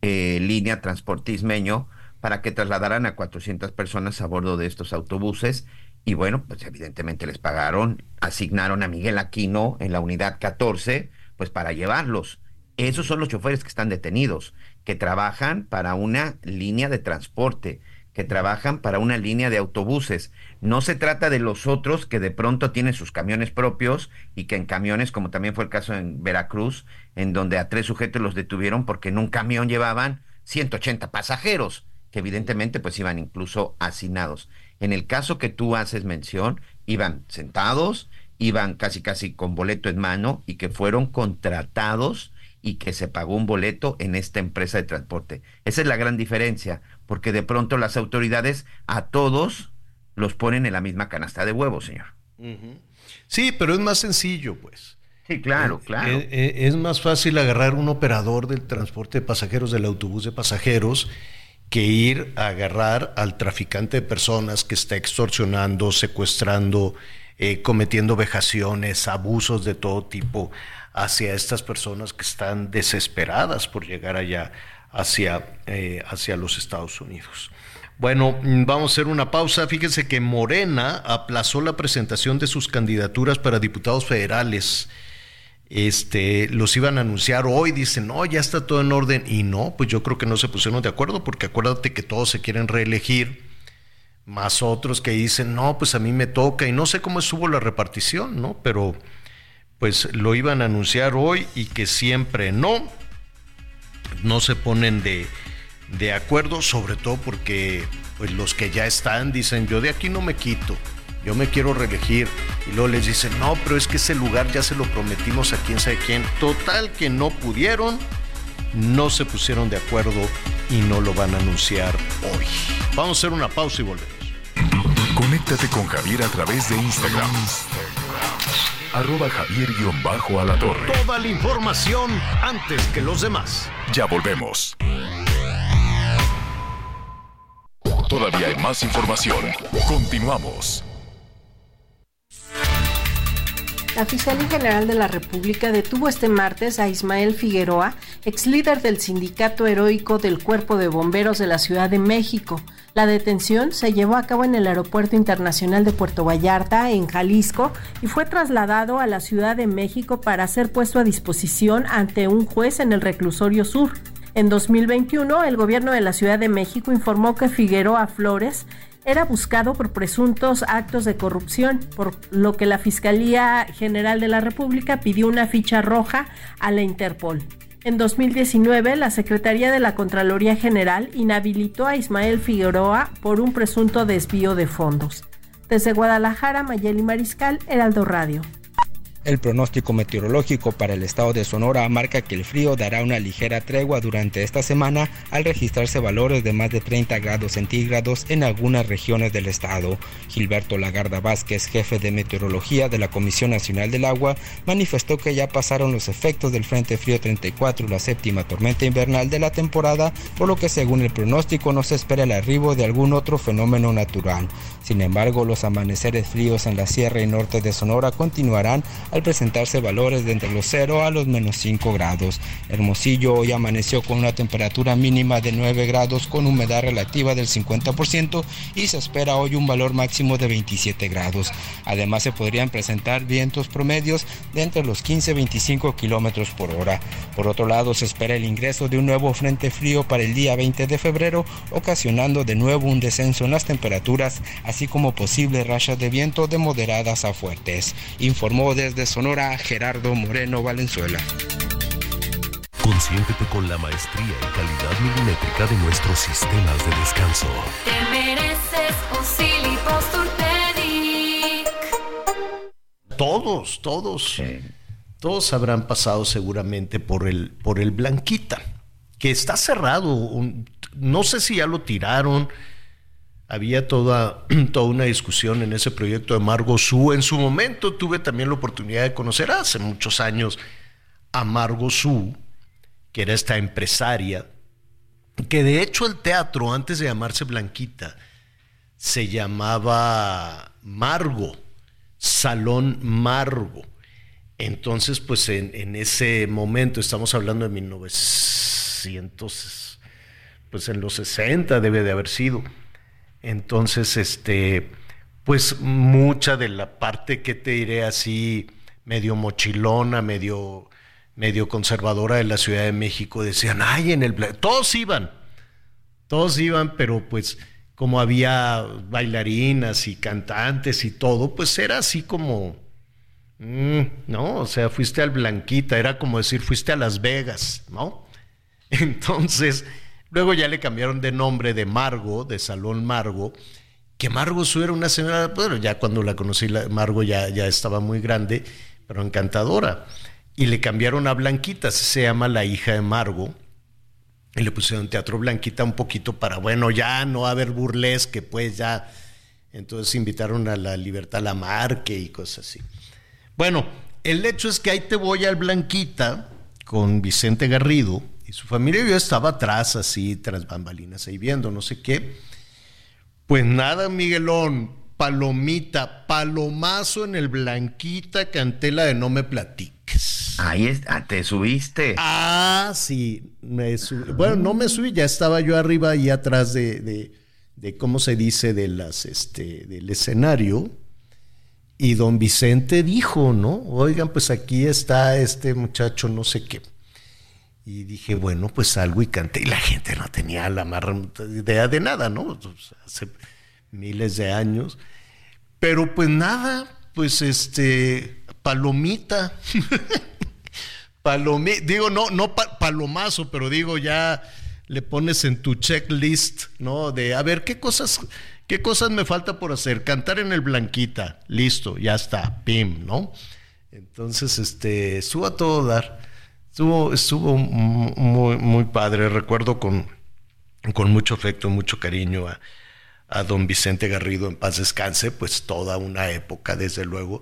eh, línea transportismeño, para que trasladaran a 400 personas a bordo de estos autobuses y bueno, pues evidentemente les pagaron, asignaron a Miguel Aquino en la unidad 14, pues para llevarlos. Esos son los choferes que están detenidos, que trabajan para una línea de transporte, que trabajan para una línea de autobuses. No se trata de los otros que de pronto tienen sus camiones propios y que en camiones, como también fue el caso en Veracruz, en donde a tres sujetos los detuvieron porque en un camión llevaban 180 pasajeros, que evidentemente pues iban incluso hacinados. En el caso que tú haces mención, iban sentados, iban casi casi con boleto en mano y que fueron contratados y que se pagó un boleto en esta empresa de transporte. Esa es la gran diferencia, porque de pronto las autoridades a todos los ponen en la misma canasta de huevos, señor. Sí, pero es más sencillo, pues. Sí, claro, eh, claro. Eh, eh, es más fácil agarrar un operador del transporte de pasajeros del autobús de pasajeros que ir a agarrar al traficante de personas que está extorsionando, secuestrando, eh, cometiendo vejaciones, abusos de todo tipo hacia estas personas que están desesperadas por llegar allá hacia, eh, hacia los Estados Unidos. Bueno, vamos a hacer una pausa. Fíjense que Morena aplazó la presentación de sus candidaturas para diputados federales este, los iban a anunciar hoy, dicen, no, ya está todo en orden, y no, pues yo creo que no se pusieron de acuerdo, porque acuérdate que todos se quieren reelegir, más otros que dicen, no, pues a mí me toca, y no sé cómo estuvo la repartición, ¿no? Pero pues lo iban a anunciar hoy y que siempre no, no se ponen de, de acuerdo, sobre todo porque pues los que ya están dicen, yo de aquí no me quito yo me quiero reelegir. Y luego les dicen, no, pero es que ese lugar ya se lo prometimos a quién sabe quién. Total que no pudieron, no se pusieron de acuerdo y no lo van a anunciar hoy. Vamos a hacer una pausa y volvemos. Conéctate con Javier a través de Instagram. Arroba javier torre. Toda la información antes que los demás. Ya volvemos. Todavía hay más información. Continuamos. La Fiscalía General de la República detuvo este martes a Ismael Figueroa, ex líder del Sindicato Heroico del Cuerpo de Bomberos de la Ciudad de México. La detención se llevó a cabo en el Aeropuerto Internacional de Puerto Vallarta, en Jalisco, y fue trasladado a la Ciudad de México para ser puesto a disposición ante un juez en el reclusorio sur. En 2021, el gobierno de la Ciudad de México informó que Figueroa Flores era buscado por presuntos actos de corrupción, por lo que la Fiscalía General de la República pidió una ficha roja a la Interpol. En 2019, la Secretaría de la Contraloría General inhabilitó a Ismael Figueroa por un presunto desvío de fondos. Desde Guadalajara, Mayeli Mariscal, Heraldo Radio. El pronóstico meteorológico para el estado de Sonora marca que el frío dará una ligera tregua durante esta semana al registrarse valores de más de 30 grados centígrados en algunas regiones del estado. Gilberto Lagarda Vázquez, jefe de meteorología de la Comisión Nacional del Agua, manifestó que ya pasaron los efectos del Frente Frío 34, la séptima tormenta invernal de la temporada, por lo que según el pronóstico no se espera el arribo de algún otro fenómeno natural. Sin embargo, los amaneceres fríos en la sierra y norte de Sonora continuarán al presentarse valores de entre los 0 a los menos 5 grados. Hermosillo hoy amaneció con una temperatura mínima de 9 grados con humedad relativa del 50% y se espera hoy un valor máximo de 27 grados. Además se podrían presentar vientos promedios de entre los 15 y 25 kilómetros por hora. Por otro lado, se espera el ingreso de un nuevo frente frío para el día 20 de febrero, ocasionando de nuevo un descenso en las temperaturas así como posibles rachas de viento de moderadas a fuertes. Informó desde Sonora, Gerardo Moreno Valenzuela. Consiéntete con la maestría y calidad milimétrica de nuestros sistemas de descanso. Te mereces un Todos, todos, sí. todos habrán pasado seguramente por el, por el Blanquita, que está cerrado. no sé si ya lo tiraron había toda, [clears throat] toda una discusión en ese proyecto de Margo Su. En su momento tuve también la oportunidad de conocer hace muchos años a Margo Su, que era esta empresaria, que de hecho el teatro, antes de llamarse Blanquita, se llamaba Margo, Salón Margo. Entonces, pues en, en ese momento, estamos hablando de 1900, pues en los 60 debe de haber sido. Entonces, este, pues mucha de la parte que te diré así, medio mochilona, medio, medio conservadora de la Ciudad de México, decían, ay, en el... Bla-". Todos iban, todos iban, pero pues como había bailarinas y cantantes y todo, pues era así como, mm, ¿no? O sea, fuiste al Blanquita, era como decir, fuiste a Las Vegas, ¿no? [laughs] Entonces, luego ya le cambiaron de nombre de Margo, de Salón Margo, que Margo Su era una señora, bueno, ya cuando la conocí, Margo ya, ya estaba muy grande, pero encantadora. Y le cambiaron a Blanquita, se llama la hija de Margo. Y le pusieron Teatro Blanquita un poquito para, bueno, ya no haber burlesque, pues ya. Entonces invitaron a la Libertad Lamarque y cosas así. Bueno, el hecho es que ahí te voy al Blanquita con Vicente Garrido y su familia. Yo estaba atrás, así, tras bambalinas, ahí viendo, no sé qué. Pues nada, Miguelón, palomita, palomazo en el Blanquita, canté la de No me platiques. Ahí es, ah, te subiste. Ah, sí. me subí. Bueno, no me subí, ya estaba yo arriba y atrás de, de, de, ¿cómo se dice? De las, este, del escenario. Y don Vicente dijo, ¿no? Oigan, pues aquí está este muchacho, no sé qué. Y dije, bueno, pues salgo y canté. Y la gente no tenía la más idea de nada, ¿no? Hace miles de años. Pero pues nada, pues este, palomita. [laughs] Palomita, digo, no, no pa- palomazo, pero digo, ya le pones en tu checklist, ¿no? De, a ver, ¿qué cosas, qué cosas me falta por hacer? Cantar en el Blanquita, listo, ya está, pim, ¿no? Entonces, este, estuvo a todo dar. Estuvo, estuvo mu- muy, muy padre. Recuerdo con, con mucho afecto, mucho cariño a, a don Vicente Garrido, en paz descanse, pues toda una época, desde luego,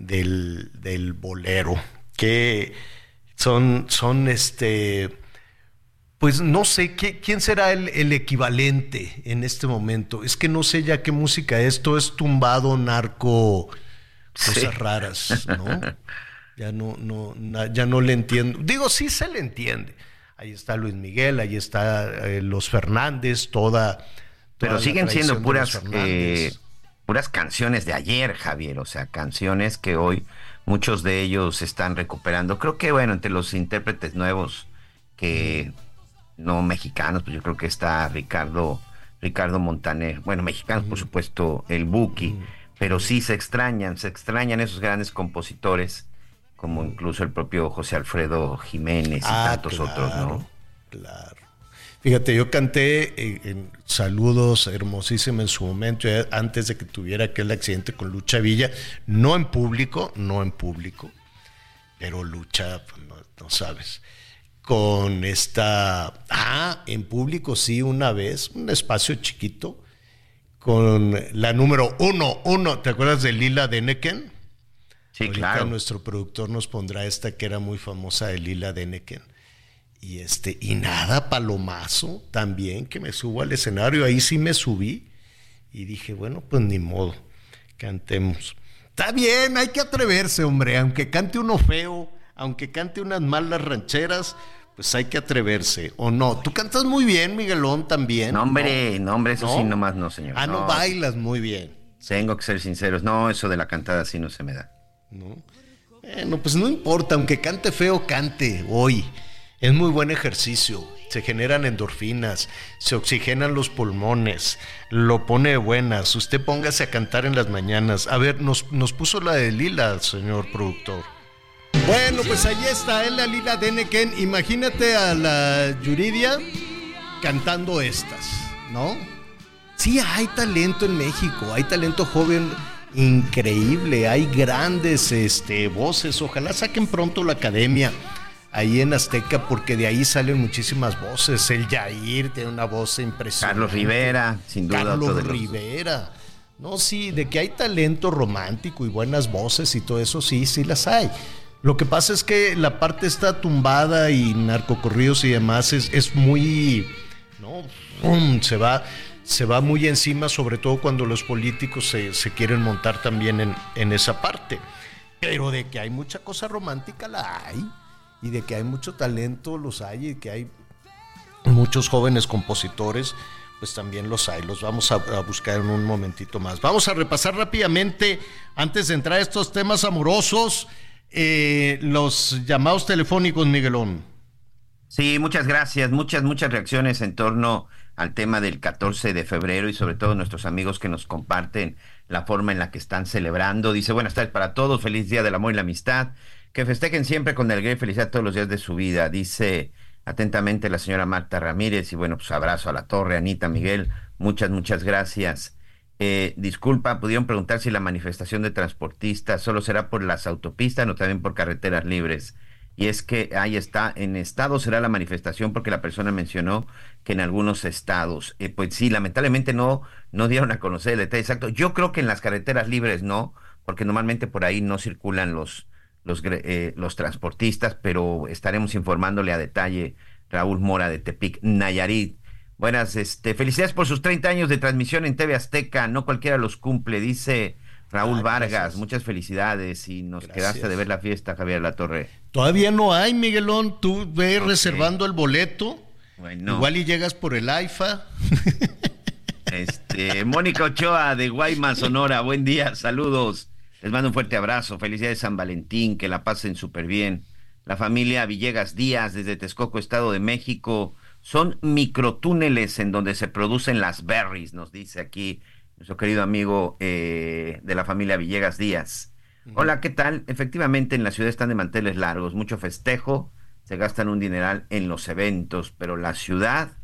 del, del bolero, que son, son este, pues no sé, ¿qué- ¿quién será el, el equivalente en este momento? Es que no sé ya qué música es, todo es tumbado, narco, cosas Sí. raras, ¿no? [laughs] Ya no, no, ya no le entiendo. Digo, sí se le entiende. Ahí está Luis Miguel, ahí está eh, los Fernández, toda. Pero toda la siguen siendo puras, eh, puras canciones de ayer, Javier. O sea, canciones que hoy muchos de ellos están recuperando. Creo que, bueno, entre los intérpretes nuevos que no mexicanos, pues yo creo que está Ricardo, Ricardo Montaner. Bueno, mexicanos, por supuesto, el Buki. Pero sí se extrañan, se extrañan esos grandes compositores, como incluso el propio José Alfredo Jiménez y Ah, tantos otros, ¿no? Claro. Fíjate, yo canté en, en saludos hermosísimos en su momento, eh, antes de que tuviera aquel accidente con Lucha Villa, no en público, no en público, pero Lucha, pues, no, no sabes. Con esta, ah, en público sí, una vez, un espacio chiquito, con la número uno, uno, ¿te acuerdas de Lila Deneken? Sí, Ahorita claro. nuestro productor nos pondrá esta que era muy famosa de Lila Deneken. Y este, y nada, palomazo también, que me subo al escenario. Ahí sí me subí. Y dije, bueno, pues ni modo, cantemos. Está bien, hay que atreverse, hombre. Aunque cante uno feo, aunque cante unas malas rancheras, pues hay que atreverse. ¿O no? Tú cantas muy bien, Miguelón, también. No, hombre, no, hombre, eso ¿No? sí, nomás no, señor. Ah, no, bailas muy bien. Tengo que ser sinceros. No, eso de la cantada sí no se me da. ¿No? Bueno, pues no importa, aunque cante feo, cante hoy. Es muy buen ejercicio. Se generan endorfinas, se oxigenan los pulmones, lo pone de buenas. Usted póngase a cantar en las mañanas. A ver, nos, nos puso la de Lila, señor productor. Bueno, pues ahí está, es la Lila Deneken. Imagínate a la Yuridia cantando estas, ¿no? Sí, hay talento en México, hay talento joven increíble. Hay grandes este, voces. Ojalá saquen pronto la academia ahí en Azteca, porque de ahí salen muchísimas voces. El Jair tiene una voz impresionante. Carlos Rivera, sin duda. Carlos Rivera. No, sí, de que hay talento romántico y buenas voces y todo eso, sí, sí las hay. Lo que pasa es que la parte está tumbada y narcocorridos y demás es, es muy. ¿no? Se va se va muy encima, sobre todo cuando los políticos se, quieren montar también en, en, esa parte. Pero de que hay mucha cosa romántica, la hay. Y de que hay mucho talento, los hay. Y que hay muchos jóvenes compositores, pues también los hay. Los vamos a, buscar en un momentito más. Vamos a repasar rápidamente, antes de entrar a estos temas amorosos, eh, los llamados telefónicos, Miguelón. Sí, muchas gracias. Muchas, muchas reacciones en torno al tema del 14 de febrero y sobre todo nuestros amigos que nos comparten la forma en la que están celebrando. Dice, buenas tardes para todos, feliz día del amor y la amistad, que festejen siempre con alegría y felicidad todos los días de su vida. Dice atentamente la señora Marta Ramírez y bueno, pues abrazo a la torre, Anita, Miguel, muchas, muchas gracias. Eh, disculpa, pudieron preguntar si la manifestación de transportistas solo será por las autopistas o también por carreteras libres y es que ahí está, en estados será la manifestación porque la persona mencionó que en algunos estados, eh, pues sí, lamentablemente no, no dieron a conocer el detalle exacto. Yo creo que en las carreteras libres no, porque normalmente por ahí no circulan los, los, eh, los transportistas, pero estaremos informándole a detalle Raúl Mora de Tepic, Nayarit. Buenas, este, felicidades por sus 30 años de transmisión en TV Azteca, no cualquiera los cumple, dice Raúl Vargas, muchas felicidades y nos quedaste de ver la fiesta, Javier La Torre. Todavía no hay, Miguelón, tú ve reservando el boleto. Bueno. Igual y llegas por el AIFA. [laughs] Este, Mónica Ochoa de Guaymas, Sonora, buen día, saludos. Les mando un fuerte abrazo, felicidades San Valentín, que la pasen súper bien. La familia Villegas Díaz desde Texcoco, Estado de México, son microtúneles en donde se producen las berries, nos dice aquí nuestro querido amigo eh, de la familia Villegas Díaz. Hola, ¿qué tal? Efectivamente, en la ciudad están de manteles largos, mucho festejo, se gastan un dineral en los eventos, pero la ciudad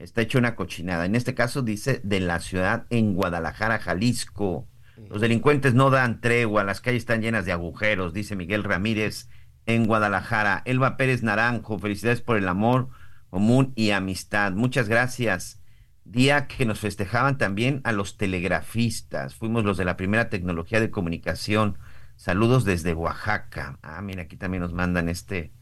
está hecha una cochinada. En este caso dice de la ciudad en Guadalajara, Jalisco. Los delincuentes no dan tregua, las calles están llenas de agujeros, dice Miguel Ramírez en Guadalajara. Elba Pérez Naranjo, felicidades por el amor común y amistad. Muchas gracias día que nos festejaban también a los telegrafistas. Fuimos los de la primera tecnología de comunicación. Saludos desde Oaxaca. Ah, mira, aquí también nos mandan este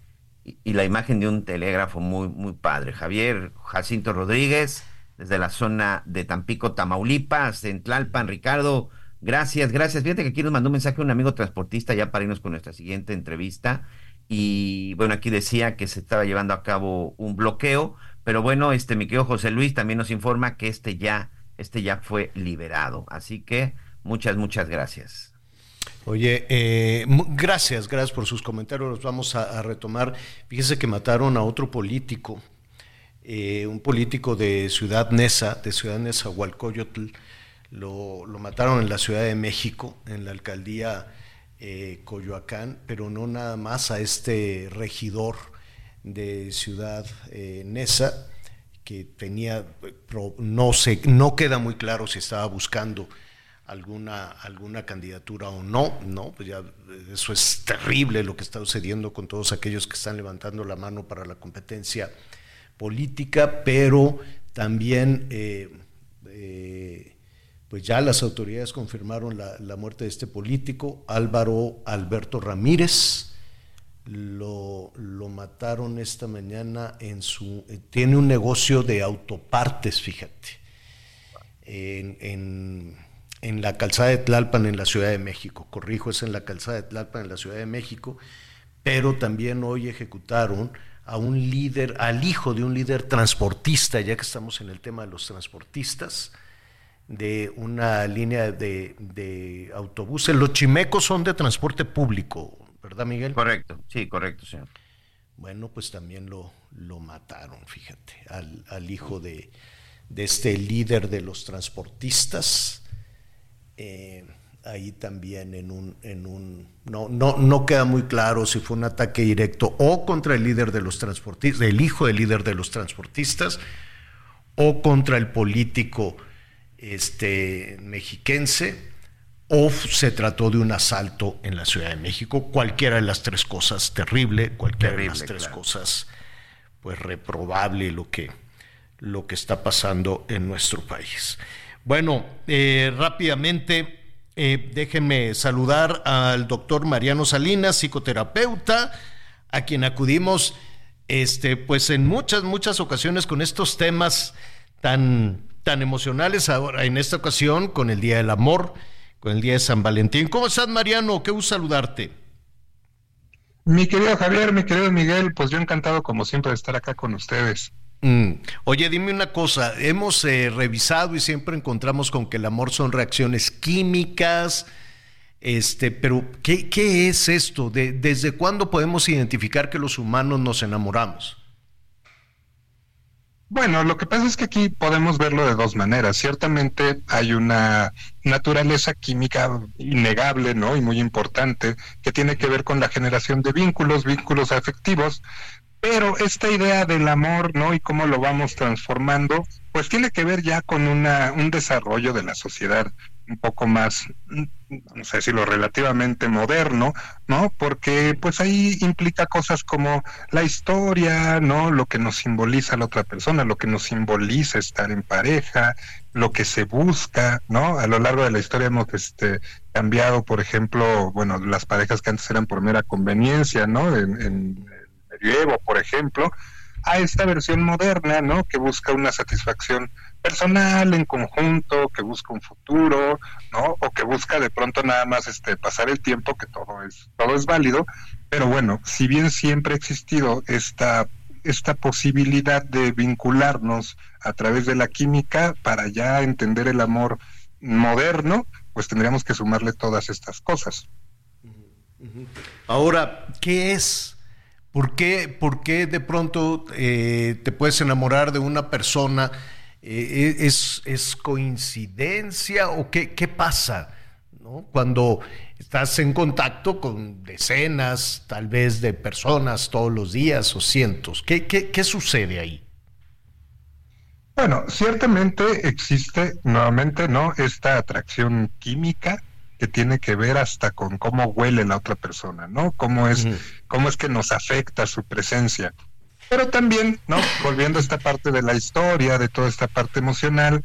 y, la imagen de un telégrafo muy muy padre. Javier Jacinto Rodríguez desde la zona de Tampico, Tamaulipas, en Tlalpan, Ricardo. Gracias, gracias. Fíjate que aquí nos mandó un mensaje un amigo transportista ya para irnos con nuestra siguiente entrevista. Y bueno, aquí decía que se estaba llevando a cabo un bloqueo pero bueno, este mi querido José Luis también nos informa que este ya, este ya fue liberado. Así que muchas, muchas gracias. Oye, eh, gracias, gracias por sus comentarios. Los vamos a, retomar. Fíjese que mataron a otro político, eh, un político de Ciudad Neza, de Ciudad Neza, Hualcoyotl. Lo, mataron en la Ciudad de México, en la alcaldía eh, Coyoacán, pero no nada más a este regidor de Ciudad eh, Nesa, que tenía, no, sé, no queda muy claro si estaba buscando alguna, alguna candidatura o no, no, pues ya eso es terrible lo que está sucediendo con todos aquellos que están levantando la mano para la competencia política, pero también eh, eh, pues ya las autoridades confirmaron la, la, muerte de este político, Álvaro Alberto Ramírez, lo, lo, mataron esta mañana en su... Tiene un negocio de autopartes, fíjate, en, en, la calzada de Tlalpan en la Ciudad de México. Corrijo, es en la calzada de Tlalpan en la Ciudad de México, pero también hoy ejecutaron a un líder, al hijo de un líder transportista, ya que estamos en el tema de los transportistas, de una línea de, de autobuses. Los chimecos son de transporte público, ¿verdad, Miguel? Correcto, sí, correcto, señor. Bueno, pues también lo, lo mataron, fíjate, al, hijo de, este líder de los transportistas. Eh, ahí también en un, en un no, no, no queda muy claro si fue un ataque directo o contra el líder de los transportistas, el hijo del líder de los transportistas, o contra el político este, mexiquense o se trató de un asalto en la Ciudad de México. Cualquiera de las tres cosas terrible, cualquiera de las tres cosas pues reprobable lo que, lo que está pasando en nuestro país. Bueno, eh, rápidamente eh, déjenme saludar al doctor Mariano Salinas, psicoterapeuta, a quien acudimos este, pues en muchas, muchas ocasiones con estos temas tan, tan emocionales ahora en esta ocasión con el Día del Amor con el día de San Valentín. ¿Cómo estás, Mariano? Qué gusto saludarte. Mi querido Javier, mi querido Miguel, pues yo encantado como siempre de estar acá con ustedes. Mm. Oye, dime una cosa, hemos eh, revisado y siempre encontramos con que el amor son reacciones químicas, este, pero ¿qué, qué es esto? De, ¿Desde cuándo podemos identificar que los humanos nos enamoramos? Bueno, lo que pasa es que aquí podemos verlo de dos maneras. Ciertamente hay una naturaleza química innegable, ¿no? Y muy importante, que tiene que ver con la generación de vínculos, vínculos afectivos, pero esta idea del amor, ¿no? Y cómo lo vamos transformando, pues tiene que ver ya con una, un desarrollo de la sociedad un poco más, no sé si lo relativamente moderno, ¿no? Porque pues ahí implica cosas como la historia, ¿no? Lo que nos simboliza la otra persona, lo que nos simboliza estar en pareja, lo que se busca, ¿no? A lo largo de la historia hemos este, cambiado, por ejemplo, bueno, las parejas que antes eran por mera conveniencia, ¿no? En, en el medioevo, por ejemplo, a esta versión moderna, ¿no? Que busca una satisfacción personal, en conjunto, que busca un futuro, ¿no? O que busca de pronto nada más este pasar el tiempo, que todo es, todo es válido, pero bueno, si bien siempre ha existido esta, esta posibilidad de vincularnos a través de la química para ya entender el amor moderno, pues tendríamos que sumarle todas estas cosas. Ahora, ¿qué es? ¿Por qué, por qué de pronto eh, te puedes enamorar de una persona? Eh, ¿es, ¿Es coincidencia o qué, qué pasa? ¿no? Cuando estás en contacto con decenas, tal vez, de personas todos los días o cientos, ¿qué, qué, qué sucede ahí? Bueno, ciertamente existe nuevamente, ¿no? Esta atracción química que tiene que ver hasta con cómo huele la otra persona, ¿no? Cómo es, cómo es que nos afecta su presencia. Pero también, ¿no? Volviendo a esta parte de la historia, de toda esta parte emocional,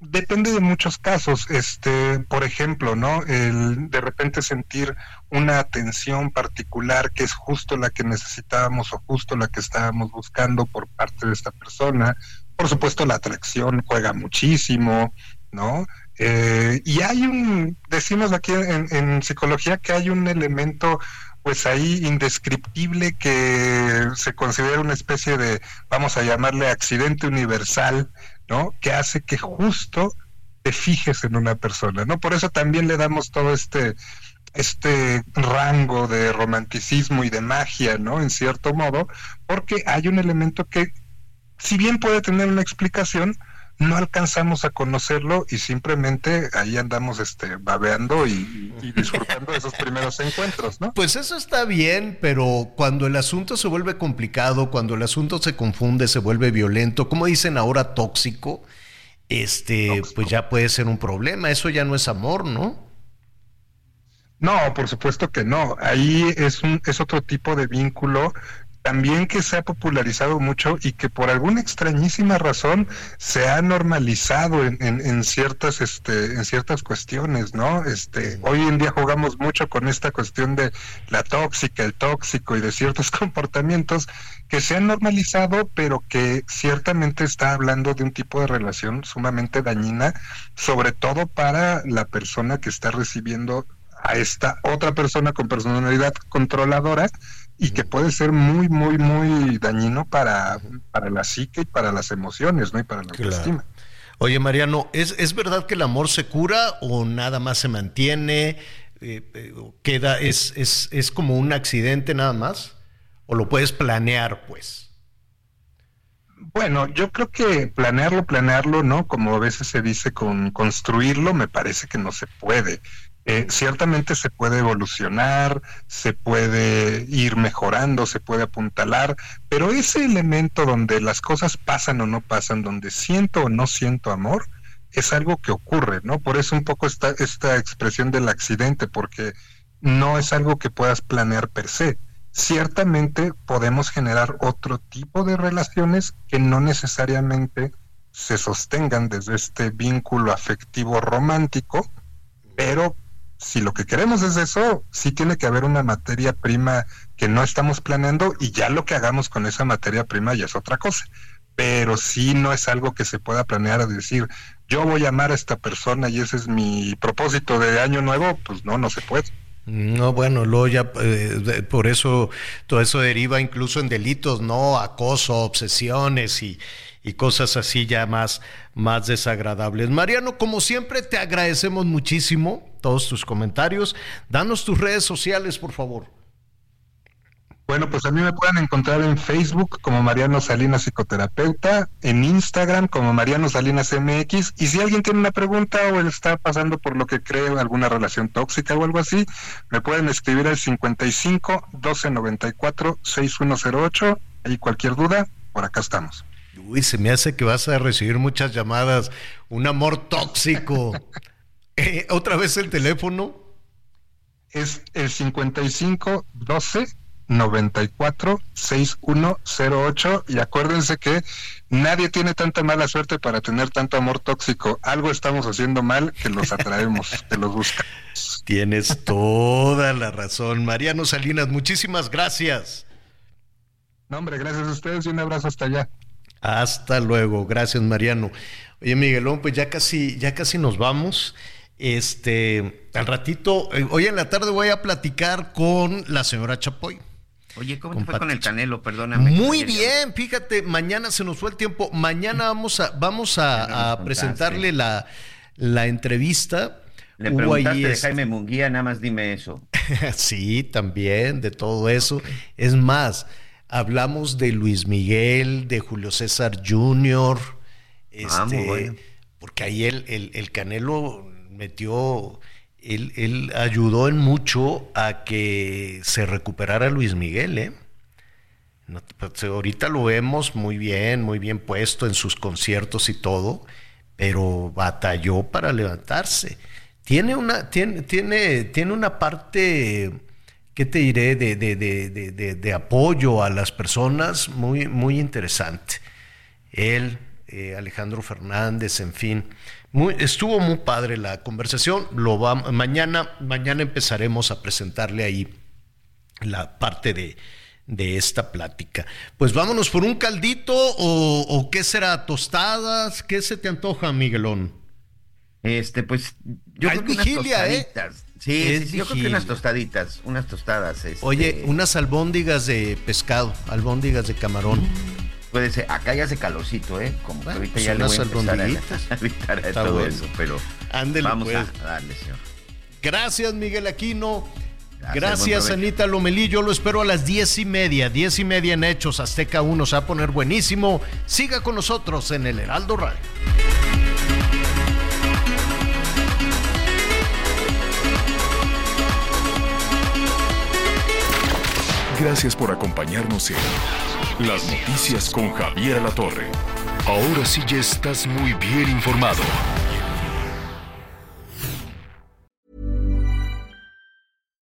depende de muchos casos. Este, por ejemplo, ¿no? El de repente sentir una atención particular que es justo la que necesitábamos o justo la que estábamos buscando por parte de esta persona. Por supuesto, la atracción juega muchísimo, ¿no? Eh, y hay un, decimos aquí en, en psicología que hay un elemento pues ahí indescriptible que se considera una especie de, vamos a llamarle accidente universal, ¿no? Que hace que justo te fijes en una persona, ¿no? Por eso también le damos todo este este rango de romanticismo y de magia, ¿no? En cierto modo, porque hay un elemento que, si bien puede tener una explicación, no alcanzamos a conocerlo y simplemente ahí andamos este babeando y, [laughs] disfrutando de esos primeros encuentros, ¿no? Pues eso está bien, pero cuando el asunto se vuelve complicado, cuando el asunto se confunde, se vuelve violento, como dicen ahora tóxico, este, pues ya puede ser un problema. Eso ya no es amor, ¿no? No, por supuesto que no. Ahí es un es otro tipo de vínculo también que se ha popularizado mucho y que por alguna extrañísima razón se ha normalizado en, en, ciertas este en ciertas cuestiones no este hoy en día jugamos mucho con esta cuestión de la tóxica el tóxico y de ciertos [laughs] comportamientos que se han normalizado pero que ciertamente está hablando de un tipo de relación sumamente dañina sobre todo para la persona que está recibiendo a esta otra persona con personalidad controladora y que puede ser muy, muy, muy dañino para, para la psique y para las emociones, ¿no? Y para la autoestima. Oye, Mariano, ¿es, ¿es verdad que el amor se cura o nada más se mantiene? Eh, eh, queda, es, es, ¿Es como un accidente nada más? ¿O lo puedes planear, pues? Bueno, yo creo que planearlo, planearlo, ¿no? Como a veces se dice con construirlo, me parece que no se puede. Eh, ciertamente se puede evolucionar, se puede ir mejorando, se puede apuntalar, pero ese elemento donde las cosas pasan o no pasan, donde siento o no siento amor, es algo que ocurre, ¿no? Por eso un poco esta, esta expresión del accidente, porque no es algo que puedas planear per se. Ciertamente podemos generar otro tipo de relaciones que no necesariamente se sostengan desde este vínculo afectivo romántico, pero si lo que queremos es eso, sí tiene que haber una materia prima que no estamos planeando y ya lo que hagamos con esa materia prima ya es otra cosa. Pero sí no es algo que se pueda planear a decir, yo voy a amar a esta persona y ese es mi propósito de año nuevo, pues no, no se puede. No, bueno, luego ya eh, por eso todo eso deriva incluso en delitos, ¿no? Acoso, obsesiones y, y cosas así ya más, más desagradables. Mariano, como siempre, te agradecemos muchísimo todos tus comentarios. Danos tus redes sociales, por favor. Bueno, pues a mí me pueden encontrar en Facebook como Mariano Salinas Psicoterapeuta, en Instagram como Mariano Salinas MX, y si alguien tiene una pregunta o está pasando por lo que cree alguna relación tóxica o algo así, me pueden escribir al 55 12 94 6108, y cualquier duda, por acá estamos. Uy, se me hace que vas a recibir muchas llamadas. Un amor tóxico. [laughs] Eh, Otra vez el teléfono. Es el 55 12 94 6108 y acuérdense que nadie tiene tanta mala suerte para tener tanto amor tóxico. Algo estamos haciendo mal que los atraemos, [laughs] que los buscamos. Tienes toda la razón. Mariano Salinas, muchísimas gracias. No, hombre, gracias a ustedes y un abrazo hasta allá. Hasta luego, gracias Mariano. Oye Miguelón, pues ya casi, ya casi nos vamos. Este, al ratito, eh, hoy en la tarde voy a platicar con la señora Chapoy. Oye, ¿cómo te fue con el Canelo? Perdóname. Muy bien, fíjate, mañana se nos fue el tiempo. Mañana vamos a, vamos a, a presentarle la, la entrevista. Le preguntaste de Jaime Munguía, nada más dime eso. [laughs] sí, también, de todo eso. Es más, hablamos de Luis Miguel, de Julio César Jr., este, Ah, bueno. porque ahí el, el, el Canelo metió, él, él ayudó en mucho a que se recuperara Luis Miguel, ¿eh? No pues, ahorita lo vemos muy bien, muy bien puesto en sus conciertos y todo, pero batalló para levantarse. Tiene una, tiene, tiene, tiene una parte, ¿qué te diré?, de, de- de- de- apoyo a las personas muy, muy interesante. Él, eh, Alejandro Fernández, en fin. Muy- estuvo muy padre la conversación. Lo va, mañana, mañana empezaremos a presentarle ahí la parte de, de esta plática. Pues vámonos por un caldito o, o qué será, tostadas, ¿qué se te antoja, Miguelón? Este, pues yo creo unas vigilia, ¿eh? Sí, sí, sí, yo creo que unas tostaditas, unas tostadas. este, Oye, unas albóndigas de pescado, albóndigas de camarón. Puede ser, acá ya hace calorcito, ¿eh? Como que Bueno, ahorita pues ya le voy a empezar a, [laughs] a evitar a todo bueno. eso, pero Ándele, vamos pues. a darle, señor. Gracias, Miguel Aquino. Gracias. Anita Lomelí. Yo lo espero a las diez y media. Diez y media en Hechos. Azteca 1 se va a poner buenísimo. Siga con nosotros en el Heraldo Radio. Gracias por acompañarnos en Las Noticias con Javier Alatorre. Ahora sí ya estás muy bien informado.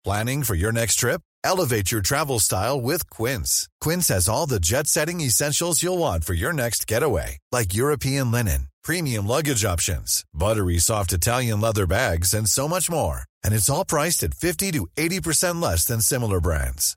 Planning for your next trip? Elevate your travel style with Quince. Quince has all the jet setting essentials you'll want for your next getaway, like European linen, premium luggage options, buttery soft Italian leather bags, and so much more. And it's all priced at 50 to 80% less than similar brands.